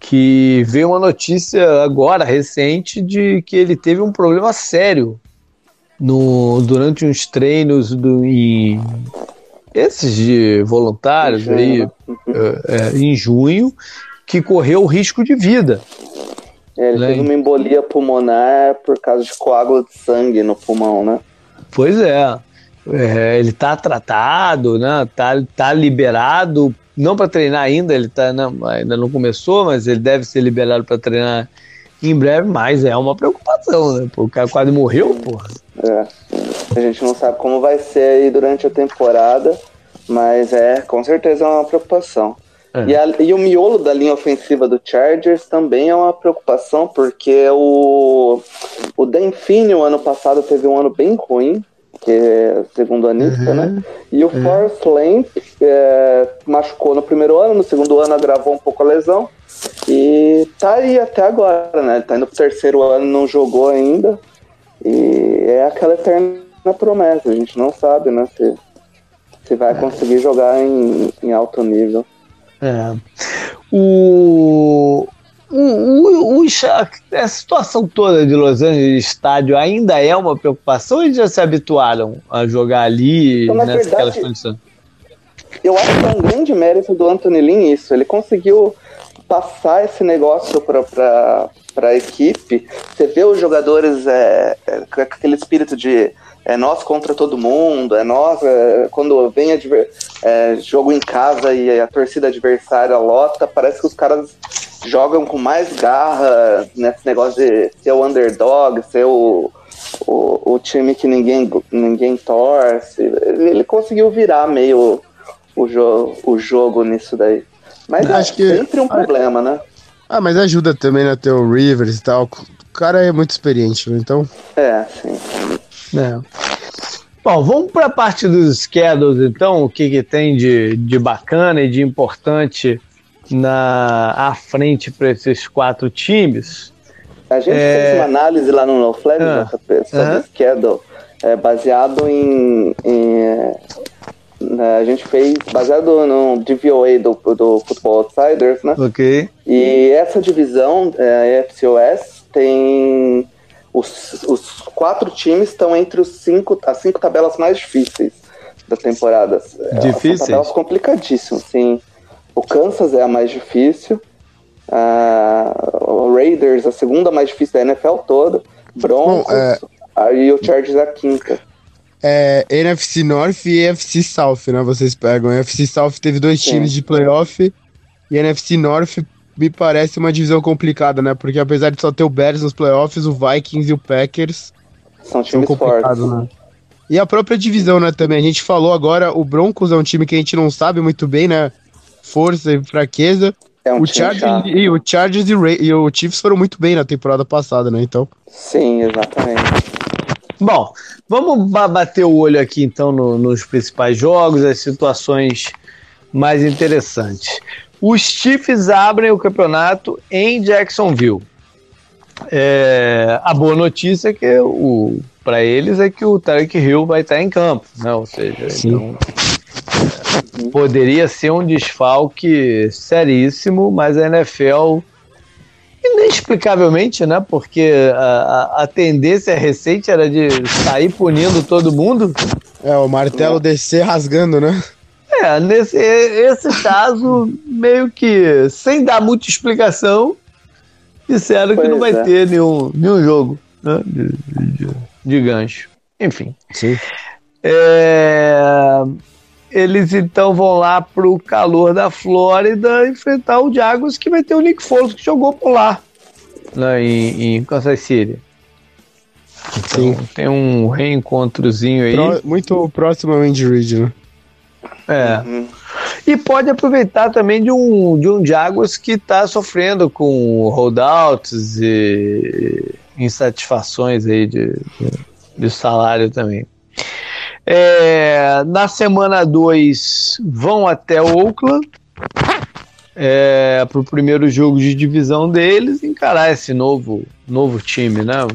que veio uma notícia agora recente de que ele teve um problema sério no, durante uns treinos do, em, esses de voluntários aí é, é, em junho que correu risco de vida. É, ele né? teve uma embolia pulmonar por causa de coágulo de sangue no pulmão, né? Pois é. é ele está tratado, né? Tá, tá liberado não para treinar ainda, ele tá, ainda não começou, mas ele deve ser liberado para treinar em breve, mas é uma preocupação, né? Porque o cara quase morreu, porra. É. A gente não sabe como vai ser aí durante a temporada, mas é, com certeza é uma preocupação. É. E, a, e, o miolo da linha ofensiva do Chargers também é uma preocupação, porque o, o Denfine, o ano passado, teve um ano bem ruim que é segundo anista, uhum. né? E o uhum. Forrest Lamp é, machucou no primeiro ano, no segundo ano agravou um pouco a lesão. E tá aí até agora, né? Tá indo pro terceiro ano, não jogou ainda. E é aquela eterna promessa, a gente não sabe, né? Se, se vai conseguir jogar em, em alto nível. É. O, o, o, a situação toda de Los Angeles estádio ainda é uma preocupação ou eles já se habituaram a jogar ali então, nessas verdade, condições? Eu acho que é um grande mérito do Anthony Lynn isso. Ele conseguiu passar esse negócio para a equipe. Você vê os jogadores é, é, com aquele espírito de é nós contra todo mundo, é nós. É, quando vem adver, é, jogo em casa e a torcida adversária lota, parece que os caras jogam com mais garra nesse negócio de ser o underdog, ser o, o, o time que ninguém, ninguém torce. Ele conseguiu virar meio o, jo o jogo nisso daí. Mas é Acho que... sempre um problema, né? Ah, mas ajuda também, né? Ter o Rivers e tal. O cara é muito experiente, né? então. É, sim. É. Bom, vamos para a parte dos schedules, então. O que, que tem de, de bacana e de importante na à frente para esses quatro times. A gente é... fez uma análise lá no NoFlag ah, sobre uh schedule, é, baseado em, em é, a gente fez baseado no DVOA do, do Football Outsiders, né? Ok. E essa divisão, é, a FCOS, tem os, os quatro times estão entre os cinco, as cinco tabelas mais difíceis da temporada. Difíceis? São tabelas complicadíssimas, sim. O Kansas é a mais difícil. o Raiders, a segunda mais difícil da NFL toda. Broncos. Bom, é... E o Chargers a quinta. É, NFC North e NFC South, né? Vocês pegam. A NFC South teve dois Sim. times de playoff. E a NFC North me parece uma divisão complicada, né? Porque apesar de só ter o Bears nos playoffs, o Vikings e o Packers são times são complicados, fortes. né? E a própria divisão, né, também. A gente falou agora, o Broncos é um time que a gente não sabe muito bem, né? força e fraqueza. É um o, Chargers, e, o Chargers e, Ray, e o Chiefs foram muito bem na temporada passada, né? Então. Sim, exatamente. Bom, vamos bater o olho aqui então no, nos principais jogos, as situações mais interessantes. Os Chiefs abrem o campeonato em Jacksonville. É, a boa notícia é que o, para eles é que o Tarek Hill vai estar em campo, né? Ou seja, então, é, poderia ser um desfalque seríssimo, mas a NFL inexplicavelmente, né? Porque a, a, a, tendência recente era de sair punindo todo mundo. É, o martelo é. descer rasgando, né? É, nesse esse caso, meio que sem dar muita explicação, disseram pois que não vai é. ter nenhum, nenhum jogo né? de, de, de gancho. Enfim. Sim. É, eles então vão lá pro calor da Flórida enfrentar o Jaguars, que vai ter o Nick Foles, que jogou por lá, né, em, em Kansas City. Então, Sim. tem um reencontrozinho aí. Pro, muito próximo ao Andy Reid, né? É. Uhum. E pode aproveitar também de um, de um Jaguars que está sofrendo com holdouts e insatisfações aí de, de, de salário também. É, na semana 2 vão até Oakland é, para o primeiro jogo de divisão deles encarar esse novo, novo time, né?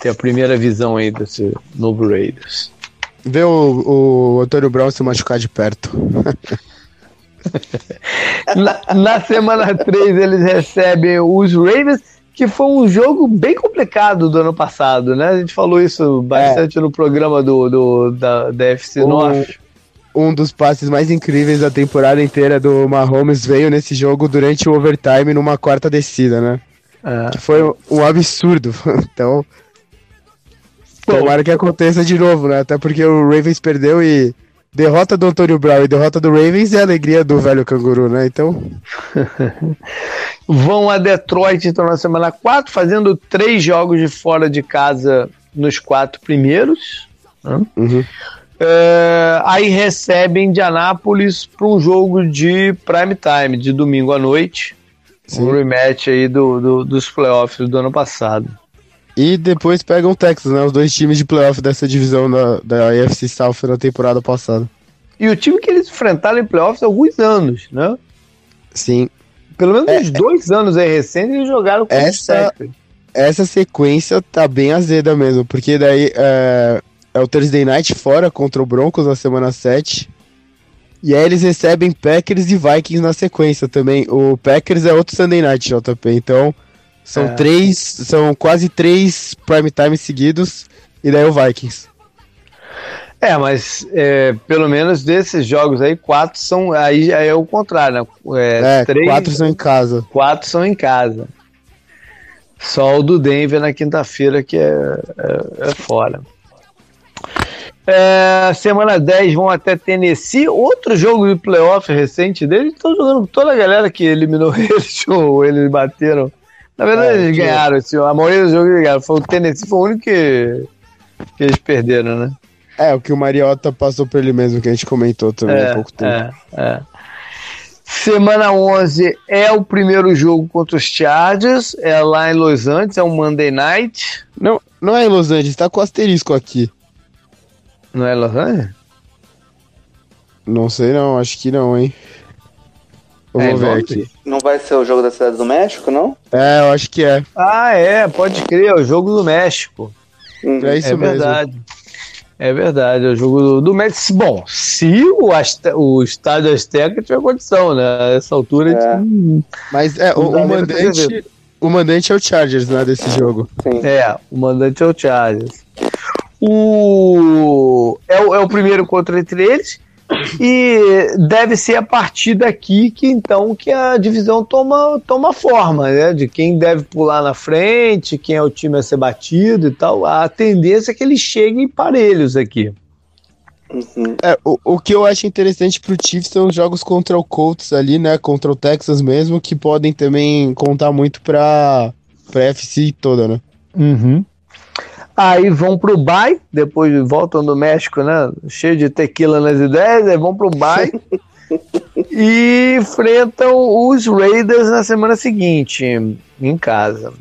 Ter a primeira visão aí desse novo Raiders. Ver o, o Antônio Brown se machucar de perto. na, na semana 3 eles recebem os Ravens que foi um jogo bem complicado do ano passado, né? A gente falou isso bastante é. no programa do, do da, da FC um. Um dos passes mais incríveis da temporada inteira do Mahomes veio nesse jogo durante o overtime numa quarta descida, né? É. Que foi um absurdo. então, tomara que aconteça de novo, né? Até porque o Ravens perdeu e derrota do Antônio Brown e derrota do Ravens é a alegria do velho canguru, né? Então. Vão a Detroit então na semana 4, fazendo três jogos de fora de casa nos quatro primeiros. Né? Uhum. É, aí recebem Indianápolis para um jogo de prime time, de domingo à noite. Sim. Um rematch aí do, do, dos playoffs do ano passado. E depois pegam o Texas, né? Os dois times de playoff dessa divisão da, da AFC South na temporada passada. E o time que eles enfrentaram em playoffs há alguns anos, né? Sim. Pelo menos é, uns dois é, anos aí recentes eles jogaram com essa, o Essa sequência tá bem azeda mesmo, porque daí é, é o Thursday Night fora contra o Broncos na semana 7. E aí eles recebem Packers e Vikings na sequência também. O Packers é outro Sunday Night, JP. Então, são é. três, são quase três prime time seguidos e daí o Vikings. É, mas é, pelo menos desses jogos aí, quatro são. Aí, aí é o contrário, né? É, é três, quatro são em casa. Quatro são em casa. Só o do Denver na quinta-feira que é, é, é fora. É, semana 10 vão até Tennessee. Outro jogo de playoff recente deles. Estão jogando toda a galera que eliminou eles ou eles bateram na verdade, é, eles que... ganharam. Assim, a maioria dos jogos eles ganharam. Foi o Tennessee, foi o único que, que eles perderam, né? É, o que o Mariota passou por ele mesmo, que a gente comentou também é, há pouco tempo. É, é. Semana 11 é o primeiro jogo contra os Chargers, é lá em Los Angeles, é um Monday Night. Não, não é em Los Angeles, tá com asterisco aqui. Não é Los Angeles? Não sei não, acho que não, hein. Eu é, vou ver aqui. Não vai ser o jogo da Cidade do México, não? É, eu acho que é. Ah, é, pode crer, é o jogo do México. Hum. É isso é mesmo. verdade. É verdade, é o jogo do, do México. Bom, se o, o estádio Azteca tiver condição, né? Essa altura. É. Gente... Mas é, o, o mandante. O mandante é o Chargers, né, desse jogo. Sim. É, o mandante é o Chargers. O... É, o, é o primeiro contra entre eles. E deve ser a partir daqui que então que a divisão toma, toma forma, né? De quem deve pular na frente, quem é o time a ser batido e tal. A tendência é que eles cheguem parelhos aqui. Uhum. É, o, o que eu acho interessante pro Chiefs são os jogos contra o Colts ali, né? Contra o Texas mesmo, que podem também contar muito pra, pra FC toda, né? Uhum. Aí vão pro Bay, depois voltam do México, né? Cheio de tequila nas ideias, aí vão pro Bay e enfrentam os Raiders na semana seguinte, em casa.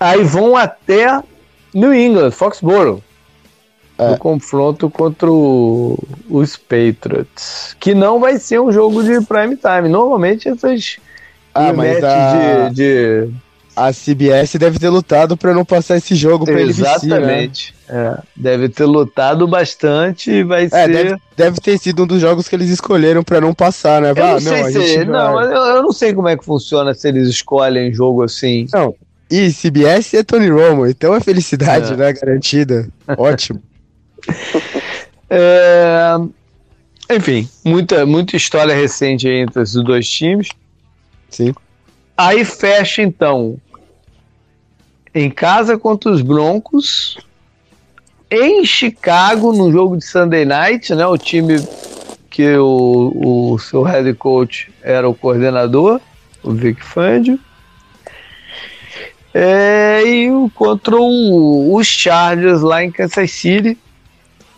Aí vão até New England, Foxborough. É. No confronto contra o, os Patriots. Que não vai ser um jogo de prime time. Normalmente essas ah, mas a... de, de a CBS deve ter lutado para não passar esse jogo para ele Exatamente. Né? É, deve ter lutado bastante e vai é, ser. Deve, deve, ter sido um dos jogos que eles escolheram para não passar, né? Eu ah, não sei não, se. Não, eu, eu, não sei como é que funciona se eles escolhem jogo assim. Não. E CBS é Tony Romo, então é felicidade, é. né? Garantida. Ótimo. é... Enfim, muita, muita história recente entre esses dois times. Sim. Aí fecha então em casa contra os Broncos, em Chicago, no jogo de Sunday Night, né? O time que o, o seu head coach era o coordenador, o Vic Fangio. É, e contra o, os Chargers lá em Kansas City.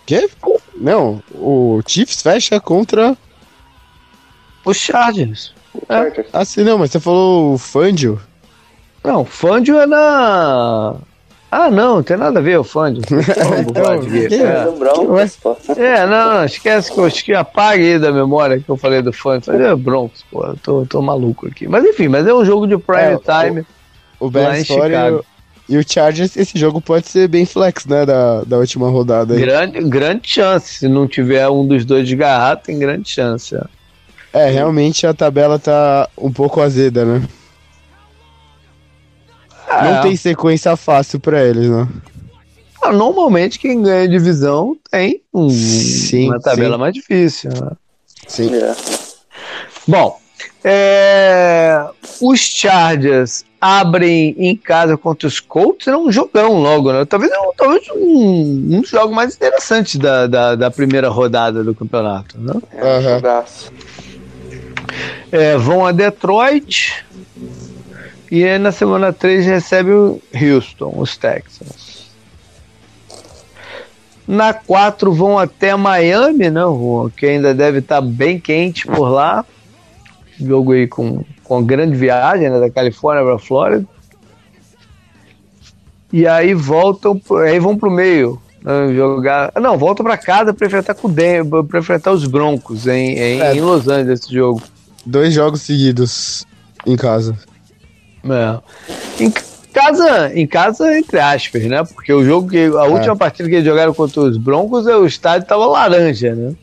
Que? Não, o Chiefs fecha contra os Chargers. É. Ah, sim, não, mas você falou o Fangio. Não, Fangio é na. Ah, não, não tem nada a ver o Fangio. é. é, não, não, esquece que eu esqueci, apague da memória que eu falei do Fangio. É Broncos, pô, eu tô, tô maluco aqui. Mas enfim, mas é um jogo de prime é, time. O, o Ben Chicago. E o Chargers, esse jogo pode ser bem flex, né? Da, da última rodada. Aí. Grande, grande chance. Se não tiver um dos dois de garrafa, tem grande chance. É. É, realmente a tabela tá um pouco azeda, né? É. Não tem sequência fácil para eles, né? Ah, normalmente quem ganha divisão tem um, sim, uma tabela sim. mais difícil. Né? Sim. É. Bom, é, os Chargers abrem em casa contra os Colts, é um jogão logo, né? Talvez, talvez um, um dos jogos mais interessantes da, da, da primeira rodada do campeonato. Né? É, um uhum. É, vão a Detroit e aí na semana 3 recebe o Houston, os Texans. Na 4 vão até Miami, né, que ainda deve estar tá bem quente por lá. Jogo aí com, com grande viagem né, da Califórnia para Flórida. E aí voltam, aí vão pro meio. Né, jogar. Não, voltam para casa para enfrentar com para enfrentar os Broncos em, em, é. em Los Angeles esse jogo dois jogos seguidos em casa. É. Em casa, em casa, entre aspas, né? Porque o jogo que. A é. última partida que eles jogaram contra os Broncos, o estádio tava laranja, né?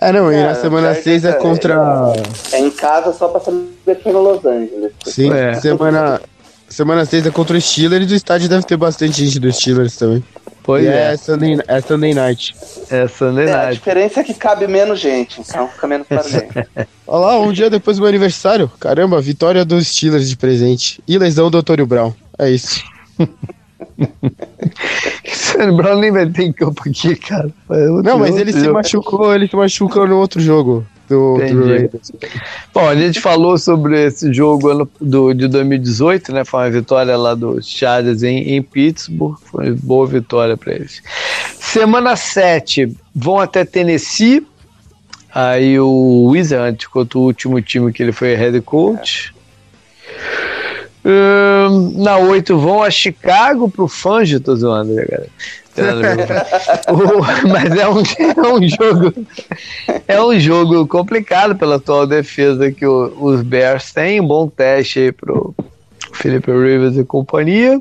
É, não, e na semana 6 é, é contra. É em casa só pra saber que é no Los Angeles. Sim, é. semana. Semana 6 é contra o Steelers e o estádio deve ter bastante gente dos Steelers também. Pois e é. É Sunday, é Sunday Night. É Sunday é, Night. A diferença é que cabe menos gente, então fica menos para gente. Olha lá, um dia depois do meu aniversário. Caramba, vitória dos Steelers de presente. E lesão do Antônio Brown. É isso. Antônio Brown nem vai ter em campo aqui, cara. Não, mas ele se machucou, ele se machucou no outro jogo do, do Bom, a gente falou sobre esse jogo do, de 2018, né? Foi uma vitória lá do Chargers em, em Pittsburgh. Foi uma boa vitória para eles. Semana 7, vão até Tennessee. Aí o Wizard contra o último time que ele foi head coach. Um, na 8 vão a Chicago pro Fangio, tô zoando, né, galera? o, mas é um, é um jogo é um jogo complicado pela atual defesa que o, os Bears têm, um bom teste aí pro Felipe Rivers e companhia.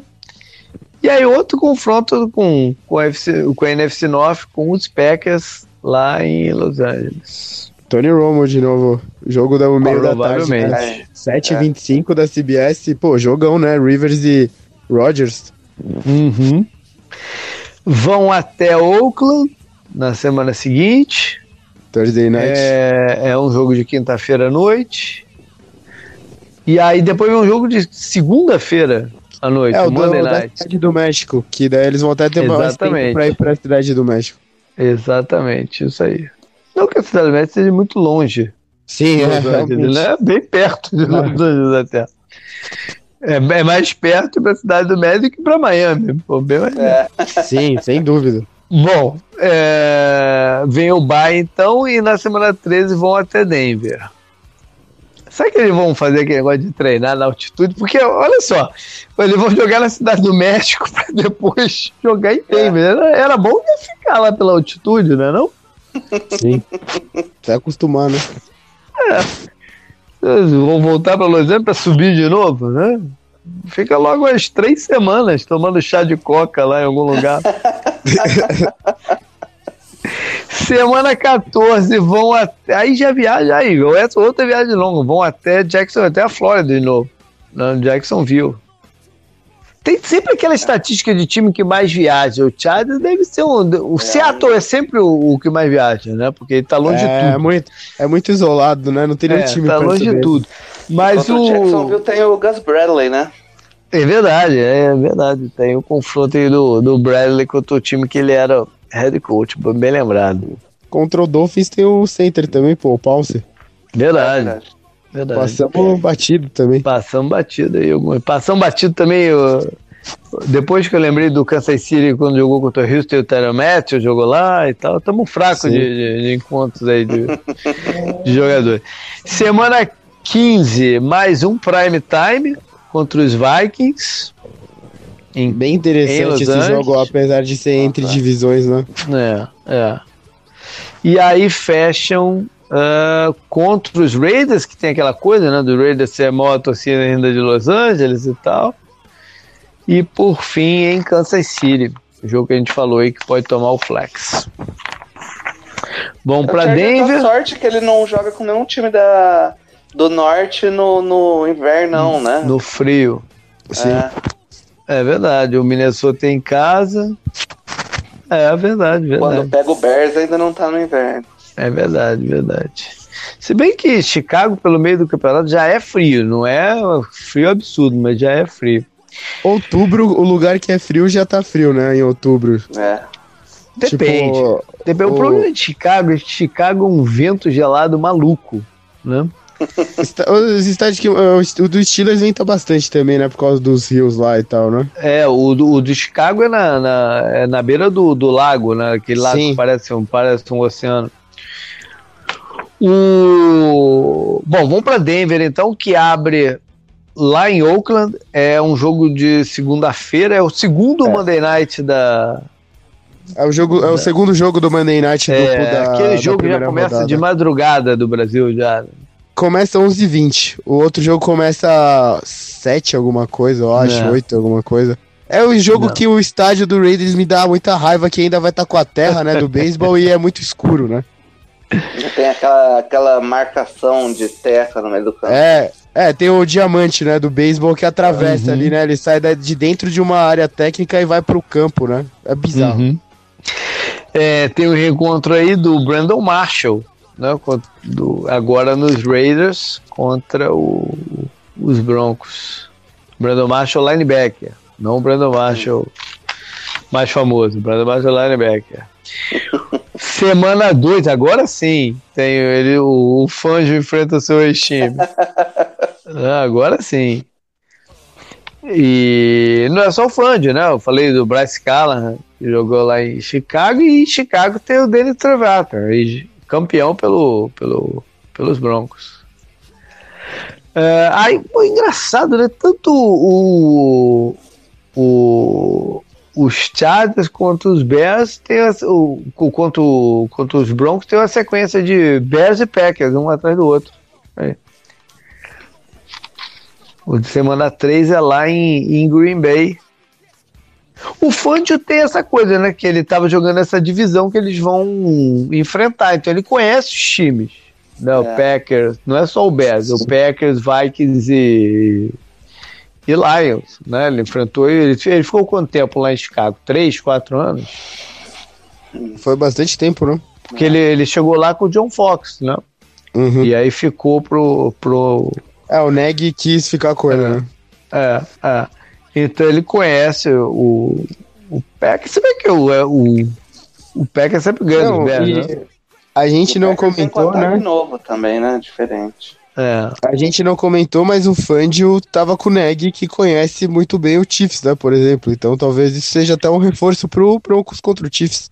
E aí outro confronto com, com, a, FC, com a NFC North com os Packers lá em Los Angeles. Tony Romo de novo, jogo da meio da tarde, né? 7h25 é. da CBS, pô, jogão, né? Rivers e Rodgers. Uhum vão até Oakland na semana seguinte. Thursday night. É, é um jogo de quinta-feira à noite. E aí depois vem um jogo de segunda-feira à noite, é, o Monday do. Da cidade do México, que daí eles vão até ter tempo pra ir pra cidade do México. Exatamente, isso aí. Não que a cidade do México seja muito longe. Sim, é, é bem perto de Los Angeles até. É, é mais perto da cidade do México que para Miami. Pô, bem mais é. Sim, sem dúvida. Bom, é, vem o Bay então e na semana 13 vão até Denver. Será que eles vão fazer aquele negócio de treinar na altitude? Porque, olha só, eles vão jogar na cidade do México para depois jogar em Denver. É. Era, era bom ficar lá pela altitude, né? Não? Sim. Você acostumar, né? É. Vão voltar para Los Angeles para subir de novo, né? Fica logo umas três semanas tomando chá de coca lá em algum lugar. Semana 14, vão até. Aí já viaja aí, essa outra viagem longa. Vão até Jackson, até a Flórida de novo. No Jacksonville. Tem sempre aquela estatística de time que mais viaja. O Chargers deve ser um. O é, Seattle é sempre o, o, que mais viaja, né? Porque ele tá longe é, de tudo. É muito, é muito isolado, né? Não tem nenhum é, time Tá longe de tudo. Mas o. O Jacksonville tem o Gus Bradley, né? É verdade, é verdade. Tem o confronto aí do, do Bradley contra o time que ele era head coach, bem lembrado. Contra o Dolphins tem o center também, pô, o Pause. Verdade. verdade. Verdade. Passamos batido também. Passamos batido aí. Passamos batido também. Eu, depois que eu lembrei do Kansas City quando jogou contra o Houston, o Tyron Matthew jogou lá e tal. Estamos fracos de, de, de, encontros aí de, de jogadores. Semana 15, mais um prime time contra os Vikings. Em, Bem interessante esse jogo, apesar de ser entre divisões, né? É, é. E aí fecham uh, contra os Raiders, que tem aquela coisa, né? Do Raiders ser a maior torcida ainda de Los Angeles e tal. E por fim em Kansas City, o jogo que a gente falou aí que pode tomar o flex. Bom para Denver. sorte que ele não joga com nenhum time da, do norte no, no inverno, né? No frio. Sim. É. é verdade. O Minnesota em casa. É verdade, verdade. Quando pega o Bears ainda não tá no inverno. É verdade, verdade. Se bem que Chicago, pelo meio do campeonato, já é frio. Não é frio absurdo, mas já é frio. Outubro, o lugar que é frio já tá frio, né? Em outubro. É. Depende. Tipo, Depende. O, o problema de Chicago é que Chicago é um vento gelado maluco, né? Os estádios que. O do Steelers venta bastante também, né? Por causa dos rios lá e tal, né? É, o do, o do Chicago é na, na, é na beira do, do lago, né? Aquele lago Sim. que parece um, parece um oceano. O... Bom, vamos para Denver então, que abre lá em Oakland. É um jogo de segunda-feira, é o segundo é. Monday Night da. É o, jogo, é o segundo jogo do Monday Night é, da, Aquele jogo já começa rodada. de madrugada do Brasil já. Começa 11h20. O outro jogo começa 7 alguma coisa, eu acho, Não. 8 alguma coisa. É o jogo Não. que o estádio do Raiders me dá muita raiva, que ainda vai estar tá com a terra, né, do beisebol e é muito escuro, né? Tem aquela, aquela marcação de terra no meio do campo. É, é, tem o diamante, né, do beisebol que atravessa uhum. ali, né? Ele sai de dentro de uma área técnica e vai pro campo, né? É bizarro. Uhum. É, tem o um reencontro aí do Brandon Marshall, né? Do, agora nos Raiders contra o, os Broncos. Brandon Marshall linebacker, não o Brandon Marshall mais famoso, Brandon Marshall linebacker. Semana 2, agora sim, tem ele, o, o Fanjo enfrenta o seu ex-time. Ah, agora sim. E não é só o Fandio, né? Eu falei do Bryce Callahan, que jogou lá em Chicago, e em Chicago tem o Danny Trevater, campeão pelo, pelo, pelos Broncos. É, aí, pô, engraçado, né? Tanto o, o, os Chargers quanto os Bears tem o, quanto, quanto os Broncos tem uma sequência de Bears e Packers, um atrás do outro. Aí. O de semana 3 é lá em, em Green Bay. O Fangio tem essa coisa, né? Que ele estava jogando essa divisão que eles vão enfrentar. Então ele conhece os times. Né, é. O Packers, não é só o Bears, o Packers, Vikings e, e Lions, né? Ele enfrentou ele, ele ficou quanto tempo lá em Chicago? Três, quatro anos? Foi bastante tempo, né? Porque é. ele, ele chegou lá com o John Fox, né? Uhum. E aí ficou pro, pro, é, o Neg quis ficar com ele, é, né? É, é. Então ele conhece o, o Peck. Você vê que o, é, o, o Peck é sempre ganha não, né? A gente o não comentou, né? novo também, né? Diferente. É. A gente não comentou, mas o Fandio tava com o Neg, que conhece muito bem o Chiefs, né? Por exemplo. Então talvez isso seja até um reforço pro Broncos contra o Chiefs.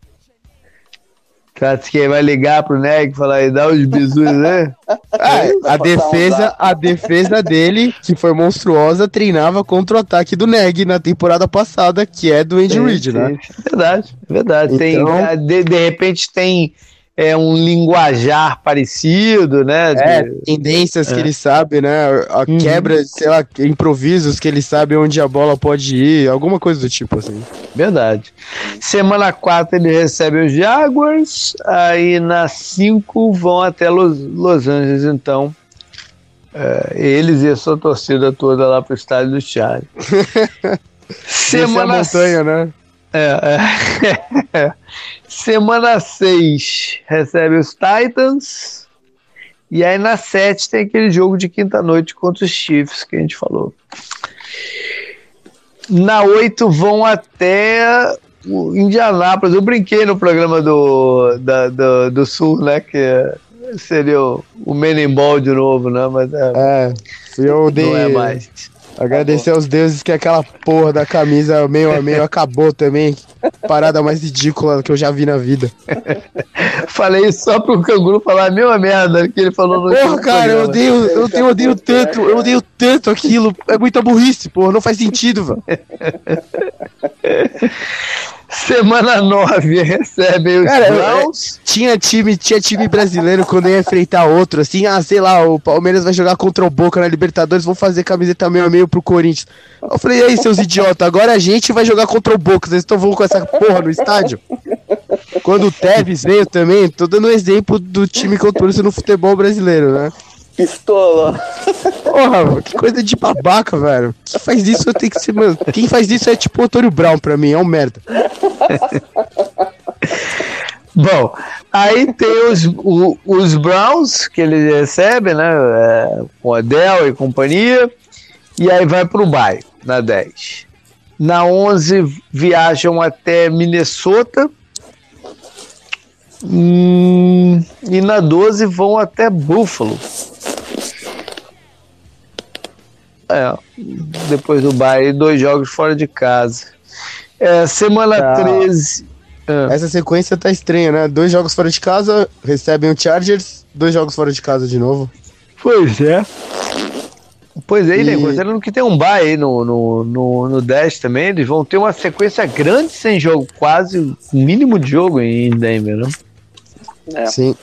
que vai ligar pro Neg e falar e dar os bisus, né? É, a defesa, a defesa dele, que foi monstruosa, treinava contra o ataque do Neg na temporada passada, que é do Andy Reid, né? Verdade, verdade. Então... Tem, de, de repente tem é um linguajar parecido, né? É, tendências é. que ele sabe, né? A uhum. quebra, sei lá, improvisos que ele sabe onde a bola pode ir, alguma coisa do tipo assim. Verdade. Semana 4 ele recebe os Jaguars, aí na 5 vão até Los, Los Angeles, então. É, eles e a sua torcida toda lá pro estádio do Charlie. Semana... A montanha, né? É, é. Semana 6 recebe os Titans. E aí na 7 tem aquele jogo de quinta-noite contra os Chiefs que a gente falou. Na 8 vão até o Indianápolis. Eu brinquei no programa do, da, do, do Sul, né? Que seria o, o Men in Ball de novo, né? Mas é, é eu dei, não é mais. Agradecer aos deuses que aquela porra da camisa meio a meio acabou também. Parada mais ridícula que eu já vi na vida. Falei só pro canguru falar a mesma merda que ele falou no Porra, cara, eu odeio, eu tenho, odeio tanto, eu odeio tanto aquilo. É muita burrice, porra, não faz sentido, velho. Semana 9 recebe os Cara, Browns. Tinha time, tinha time brasileiro quando ia enfrentar outro, assim, ah, sei lá, o Palmeiras vai jogar contra o Boca na Libertadores, vão fazer camiseta meio a meio pro Corinthians. Eu falei, e aí, seus idiotas, agora a gente vai jogar contra o Boca, vocês estão com essa porra no estádio? Quando o Tevez veio também, tô dando um exemplo do time que eu torço no futebol brasileiro, né? Pistola. Porra, que coisa de babaca, velho. Quem faz isso tenho que ser, mano. Quem faz isso é tipo o Antônio Brown pra mim, é um merda. Bom, aí tem os, o, os Browns que ele recebe, né? É, com Adel e companhia. E aí vai pro bairro, na 10. Na 11 viajam até Minnesota. Hum, e na 12 vão até Buffalo. É, depois do baile, dois jogos fora de casa. É, semana tá. 13. É. Essa sequência tá estranha, né? Dois jogos fora de casa, recebem o Chargers, dois jogos fora de casa de novo. Pois é. Pois é, e... né? Considerando que tem um bye aí no, no, no, no 10 também, eles vão ter uma sequência grande sem jogo, quase mínimo de jogo em Denver, né? É. Sim.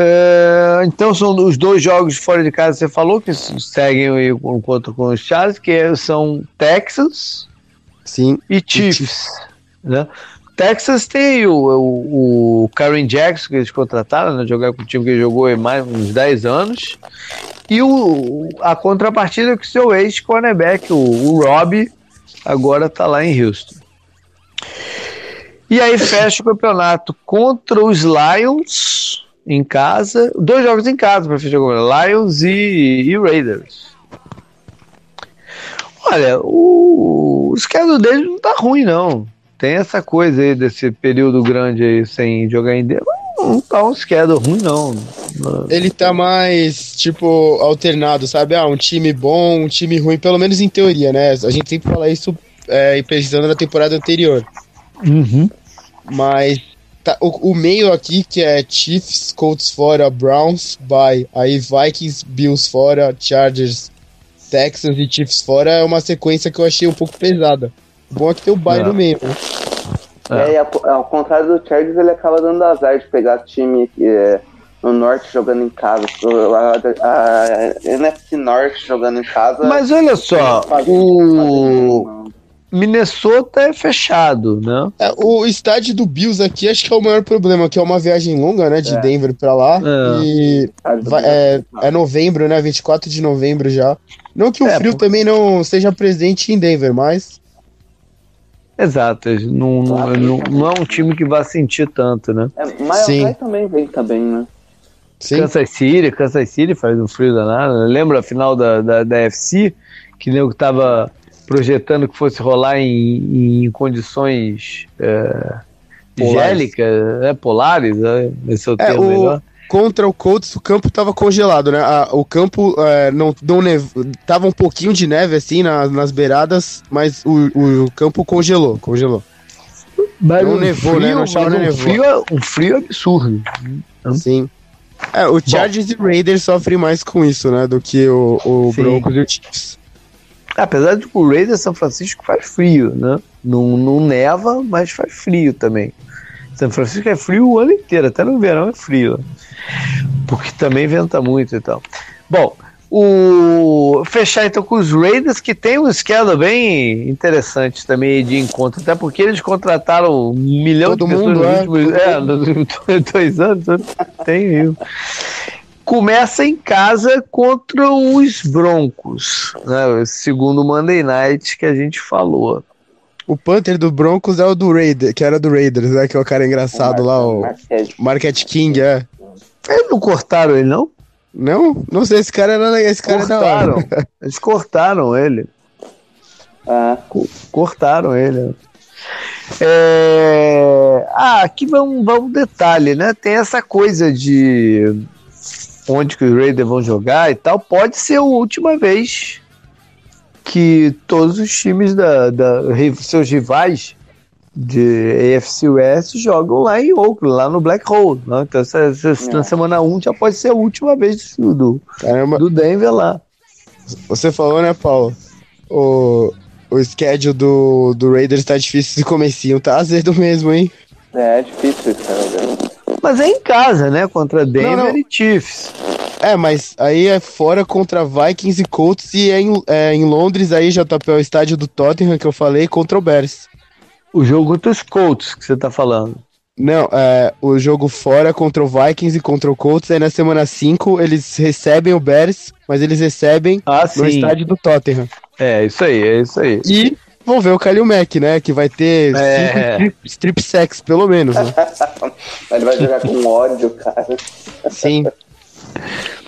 É, então são os dois jogos fora de casa que você falou que seguem o encontro com os Charles, que são Texas Sim, e Chiefs. Né? Texas tem o, o, o Karen Jackson que eles contrataram, né, jogar com o time que jogou mais uns 10 anos. E o, a contrapartida que o seu ex-cornerback, o, o Rob, agora está lá em Houston. E aí fecha o campeonato contra os Lions em casa. Dois jogos em casa para fechar o Lions e, e Raiders. Olha, o, o schedule deles não tá ruim, não. Tem essa coisa aí desse período grande aí sem jogar em Denver. Não tá um schedule ruim, não. Ele tá mais, tipo, alternado, sabe? Ah, um time bom, um time ruim, pelo menos em teoria, né? A gente sempre fala isso é, precisando da temporada anterior. Uhum. Mas Tá, o, o, meio aqui, que é Chiefs, Colts fora, Browns, bye. Aí Vikings, Bills fora, Chargers, Texans e Chiefs fora é uma sequência que eu achei um pouco pesada. O bom é que tem o bye no meio, né? É, é. ao, ao, contrário do Chargers, ele acaba dando azar de pegar time é, no norte jogando em casa. A, a, a NFC Norte jogando em casa. Mas olha só, o. Minnesota é fechado, né? É, o estádio do Bills aqui acho que é o maior problema, que é uma viagem longa, né? De é. Denver pra lá. É. E vai, é, é, novembro, né? 24 de novembro já. Não que o é, frio também não seja presente em Denver, mas. Exato, não, não, não, não, é um time que vai sentir tanto, né? É, mas Sim. também vem também, né? Sim. Kansas City, Kansas City faz um frio danado. Lembra a final da, da, da FC? Que nem o que tava projetando que fosse rolar em, em condições é, gélicas, né, polares, né, esse é o é, termo o, melhor. Contra o Colts, o campo estava congelado, né? A, o campo é, não, não neve, tava um pouquinho de neve assim na, nas beiradas, mas o, o, o, campo congelou, congelou. Mas não um nevou, frio, né? Não mas um, frio, um frio absurdo. Sim. É, o Chargers Bom. e Raiders sofrem mais com isso, né? Do que o, o Broncos e o Chiefs. Apesar de que o Raiders São Francisco faz frio, né? Não, não neva, mas faz frio também. São Francisco é frio o ano inteiro, até no verão é frio. Porque também venta muito e tal. Bom, o fechar então com os Raiders, que tem um esquema bem interessante também de encontro, até porque eles contrataram um milhão Todo de pessoas mundo, nos é, últimos é, nos dois anos. Tem isso. Começa em casa contra os Broncos, né? Segundo o Monday Night que a gente falou. O Panther do Broncos é o do Raider, que era do Raiders, né? Que é o cara engraçado lá, o Market King, é. Eles não cortaram ele, não? Não? Não sei, esse cara era esse cara cortaram. é da hora. Eles cortaram ele. Ah, Cortaram ele. É... Ah, aqui vai um, vai um detalhe, né? Tem essa coisa de onde que os Raiders vão jogar e tal. Pode ser a última vez que todos os times da, da seus rivais de AFC West jogam lá em Oakland, lá no Black Hole. Né? Então, essa, essa- na semana 1 já pode ser a última vez do, do, Caramba, do Denver lá. você falou, né, Paulo? O, o schedule do, do Raiders tá difícil esse comecinho, tá azedo mesmo, hein? é difícil isso, cara. Mas é em casa, né? Contra Denver Não, não. e Chiefs. É, mas aí é fora contra Vikings e Colts e é em, é em Londres aí, JP, é o estádio do Tottenham que eu falei, contra o Bears. O jogo contra os Colts que você tá falando. Não, é, o jogo fora contra o Vikings e contra o Colts, aí na semana 5 eles recebem o Bears, mas eles recebem Ah, no estádio do Tottenham. É, isso aí, é isso aí. E vão ver o Kalil Mack, né, que vai ter É. cinco strip, strip sacks, pelo menos, né? Ele vai jogar com ódio, cara. Sim.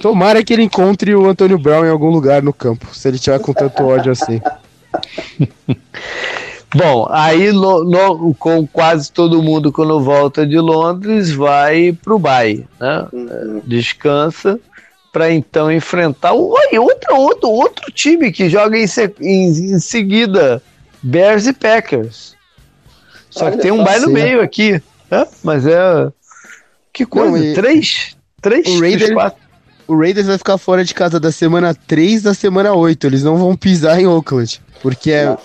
Tomara que ele encontre o Antônio Brown em algum lugar no campo, se ele tiver com tanto ódio assim. Bom, aí no- no- com quase todo mundo quando volta de Londres vai pro Bay, né? Uhum. Descansa para então enfrentar o outro, outro, outro time que joga em, se- em- em seguida, Bears e Packers. Só Olha que tem um Bay no meio aqui? Mas é que coisa, Não, e- três, três, O Raiders- quatro. O Raiders vai ficar fora de casa da semana 3 da semana 8. Eles não vão pisar em Oakland. Porque é.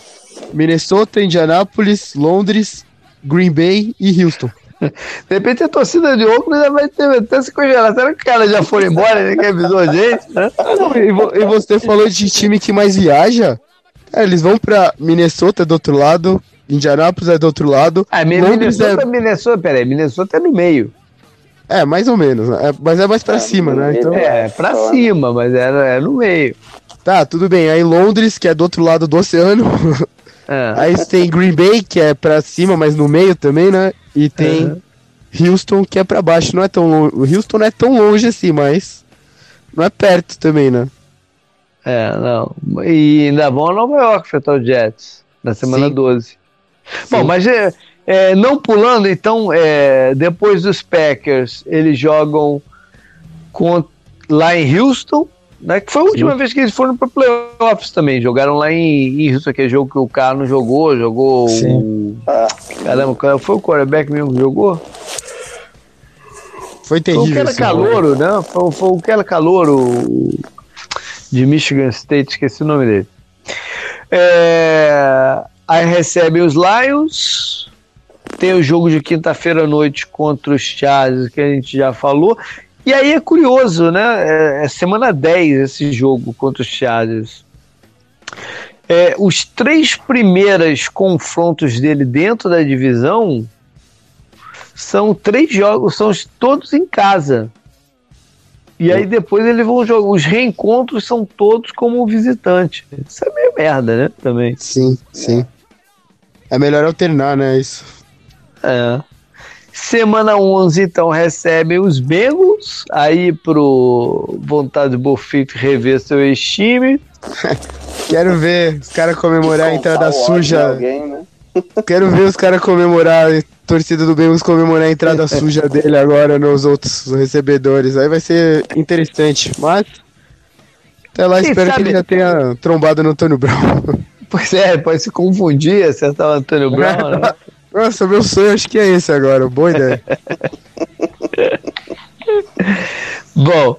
Minnesota, Indianapolis, Londres, Green Bay e Houston. De repente a torcida de Oakland já vai ter até se congelar. Será que o cara já foi embora? Ninguém avisou a gente, né? Não, e, vo- e você falou de time que mais viaja? É, eles vão pra Minnesota do outro lado, Indianapolis é do outro lado. Ah, Londres Minnesota, é- Minnesota, peraí, Minnesota é no meio. É, mais ou menos, né? É, mas é mais pra É, cima, né? Então, É, pra só, né? cima, mas é, é no meio. tá, tudo bem. Aí Londres, que é do outro lado do oceano. É. Aí tem Green Bay, que é pra cima, mas no meio também, né? E tem Uhum. Houston, que é pra baixo. Não é tão longe. O Houston não é tão longe assim, mas não é perto também, né? É, não. E ainda vão a Nova York enfrentar o Jets na semana Sim. 12. Bom, Sim. mas é, é, não pulando, então, é, depois dos Packers, eles jogam lá em Houston, né? Que foi a última vez que eles foram para playoffs também. Jogaram lá em, em Houston, aquele jogo que o Carlos jogou, jogou o. Caramba, foi o quarterback mesmo que jogou? Foi Foi o terrível. que era calouro, né? Foi, foi o que era calouro de Michigan State, esqueci o nome dele. É, aí recebe os Lions. Tem o jogo de quinta-feira à noite contra os Chargers, que a gente já falou. E aí é curioso, né? É, é semana 10 esse jogo contra os Chargers. É, os três primeiros confrontos dele dentro da divisão são três jogos, são os- todos em casa. E aí depois eles vão jogar. Os reencontros são todos como visitante. Isso é meio merda, né? Também. Sim, sim. É melhor alternar, né? Isso. É. Semana 11, então, recebe os Bengals. Aí pro Vontade Bofito rever seu ex-time. Quero ver os caras comemorar a entrada suja. Alguém, né? Quero ver os caras comemorar, a torcida do Bengals comemorar a entrada suja dele agora nos outros recebedores. Aí vai ser interessante. Mas até lá Quem espero sabe- que ele já tenha trombado no Antônio Brown. Pois é, pode se confundir, acertar o Antônio Brown, né? Nossa, meu sonho acho que é esse agora. Boa ideia. Bom,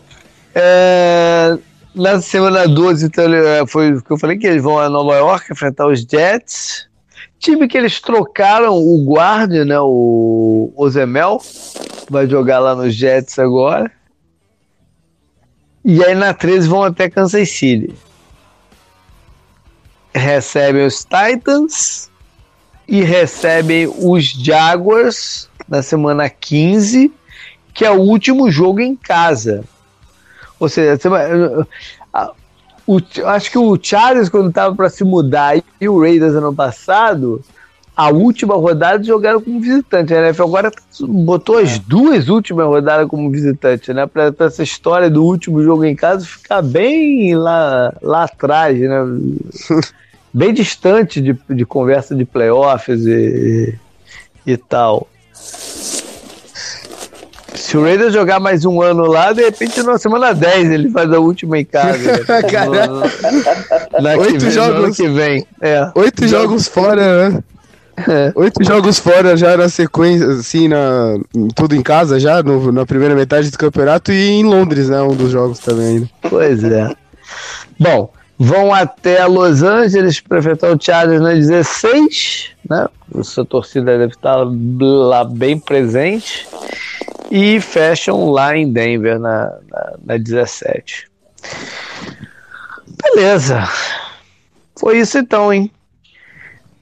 é, na semana 12, então, é, foi o que eu falei que eles vão a Nova York enfrentar os Jets. Time que eles trocaram o guarda, né? O Ozemel. Vai jogar lá nos Jets agora. E aí na 13 vão até Kansas City. Recebem os Titans e recebem os Jaguars na semana 15, que é o último jogo em casa. Ou seja, o, acho que o Charles, quando estava para se mudar, e o Raiders ano passado, a última rodada jogaram como visitante. A NFL agora botou as é. duas últimas rodadas como visitante, né? Para essa história do último jogo em casa ficar bem lá, lá atrás, né? bem distante de, de conversa de playoffs e, e tal. Se o Raiders jogar mais um ano lá, de repente na semana 10 ele faz a última em casa. Oito jogos que vem. É. Oito jogos fora, né? É. Oito jogos fora já na sequência, assim, na, tudo em casa já, no, na primeira metade do campeonato e em Londres, né? Um dos jogos também ainda. Pois é. Bom, vão até Los Angeles para enfrentar o Chargers na 16, né? Sua torcida deve estar lá bem presente. E fecham lá em Denver na, na, na 17. Beleza. Foi isso então, hein?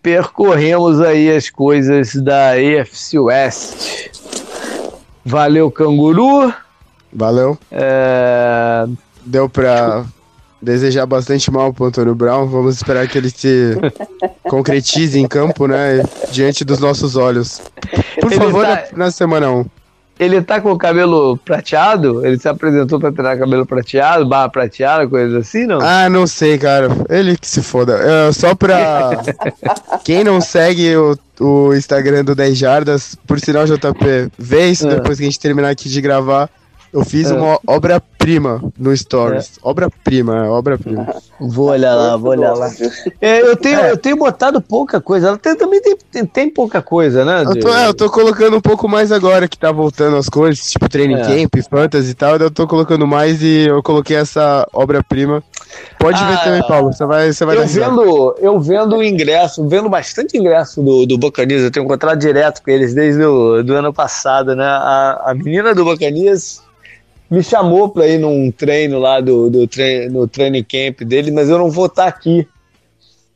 percorremos aí as coisas da AFC West. Valeu, canguru. Valeu. É... Deu pra desejar bastante mal pro Antônio Brown. Vamos esperar que ele se concretize em campo, né? Diante dos nossos olhos. Por ele favor, tá... na semana 1. Ele tá com o cabelo prateado? Ele se apresentou pra ter cabelo prateado, barra prateada, coisa assim, não? Ah, não sei, cara. Ele que se foda. É, só pra. Quem não segue o, o Instagram do 10 Jardas, por sinal, JP, vê isso é. depois que a gente terminar aqui de gravar. Eu fiz é. uma obra-prima no Stories. É. Obra-prima, é, obra-prima. Vou olhar lá, vou olhar lá. É, eu, tenho, é. eu tenho botado pouca coisa. Ela tem, também tem, tem, tem, pouca coisa, né? Eu tô, é, eu tô colocando um pouco mais agora que tá voltando as coisas, tipo training camp, fantasy e tal. Eu tô colocando mais e eu coloquei essa obra-prima. Pode ah, ver também, Paulo. Você vai, você vai eu vendo, Eu vendo o ingresso, vendo bastante ingresso do, do Bocanias. Eu tenho encontrado direto com eles desde o do ano passado, né? A, a menina do Bocanias me chamou para ir num treino lá do, do treino, no training camp dele, mas eu não vou estar tá aqui.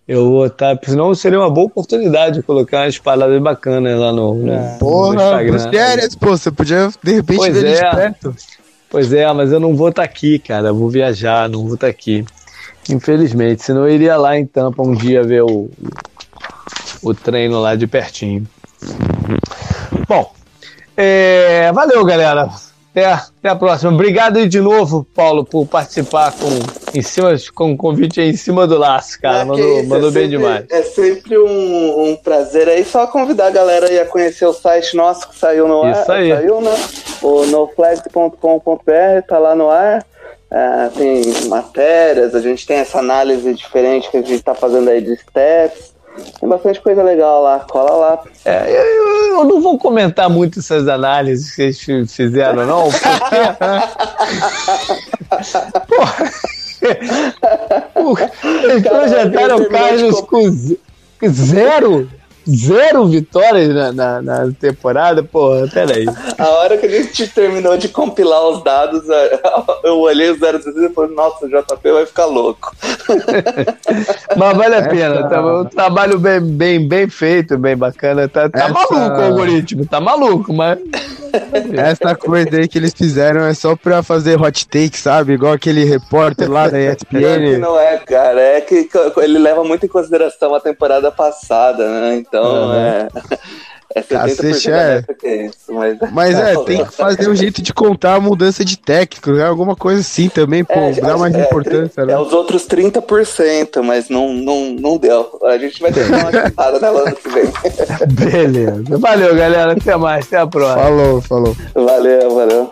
Eu vou estar, tá, senão seria uma boa oportunidade de colocar umas paradas bacanas lá no, no, é. Porra, no Instagram. Férias, pô, você podia de repente pois ver é. de perto. Pois é, mas eu não vou estar tá aqui, cara. Eu vou viajar, não vou estar aqui. Infelizmente, senão eu iria lá em Tampa um dia ver o, o treino lá de pertinho. Bom, é, valeu, galera. Até, até a próxima. Obrigado de novo, Paulo, por participar com, em cima, com o convite em cima do laço, cara. Ah, mandou, isso, mandou é bem sempre, demais. É sempre um, um, prazer aí. Só convidar a galera aí a conhecer o site nosso que saiu no isso ar. Aí. Saiu, né? O noflex.com.br tá lá no ar. É, tem matérias, a gente tem essa análise diferente que a gente está fazendo aí de steps. Tem bastante coisa legal lá, cola lá. É, eu, eu, não vou comentar muito essas análises que eles fizeram, não, porque. Porra, eles projetaram o Carlos com zero zero vitórias na, na, na, temporada, porra, peraí. A hora que a gente terminou de compilar os dados, eu olhei os 0 e falei, nossa, o JP vai ficar louco. Mas vale a pena, tá, um trabalho bem, bem, bem feito, bem bacana. Tá, tá Essa... maluco o algoritmo, tá maluco, mas. Essa coisa aí que eles fizeram é só pra fazer hot take, sabe? Igual aquele repórter lá da ESPN. Não é, cara. É que ele leva muito em consideração a temporada passada, né? Então, uhum. é. É 70% é. é isso, mas, mas é, tem que fazer um jeito de contar a mudança de técnico, né? alguma coisa assim também, pô, é, dá mais é, importância. Né? É os outros 30%, mas não, não, não deu. A gente vai ter uma chupada na ano que vem. Beleza. Valeu, galera. Até mais. Até a próxima. Falou, falou. Valeu, valeu.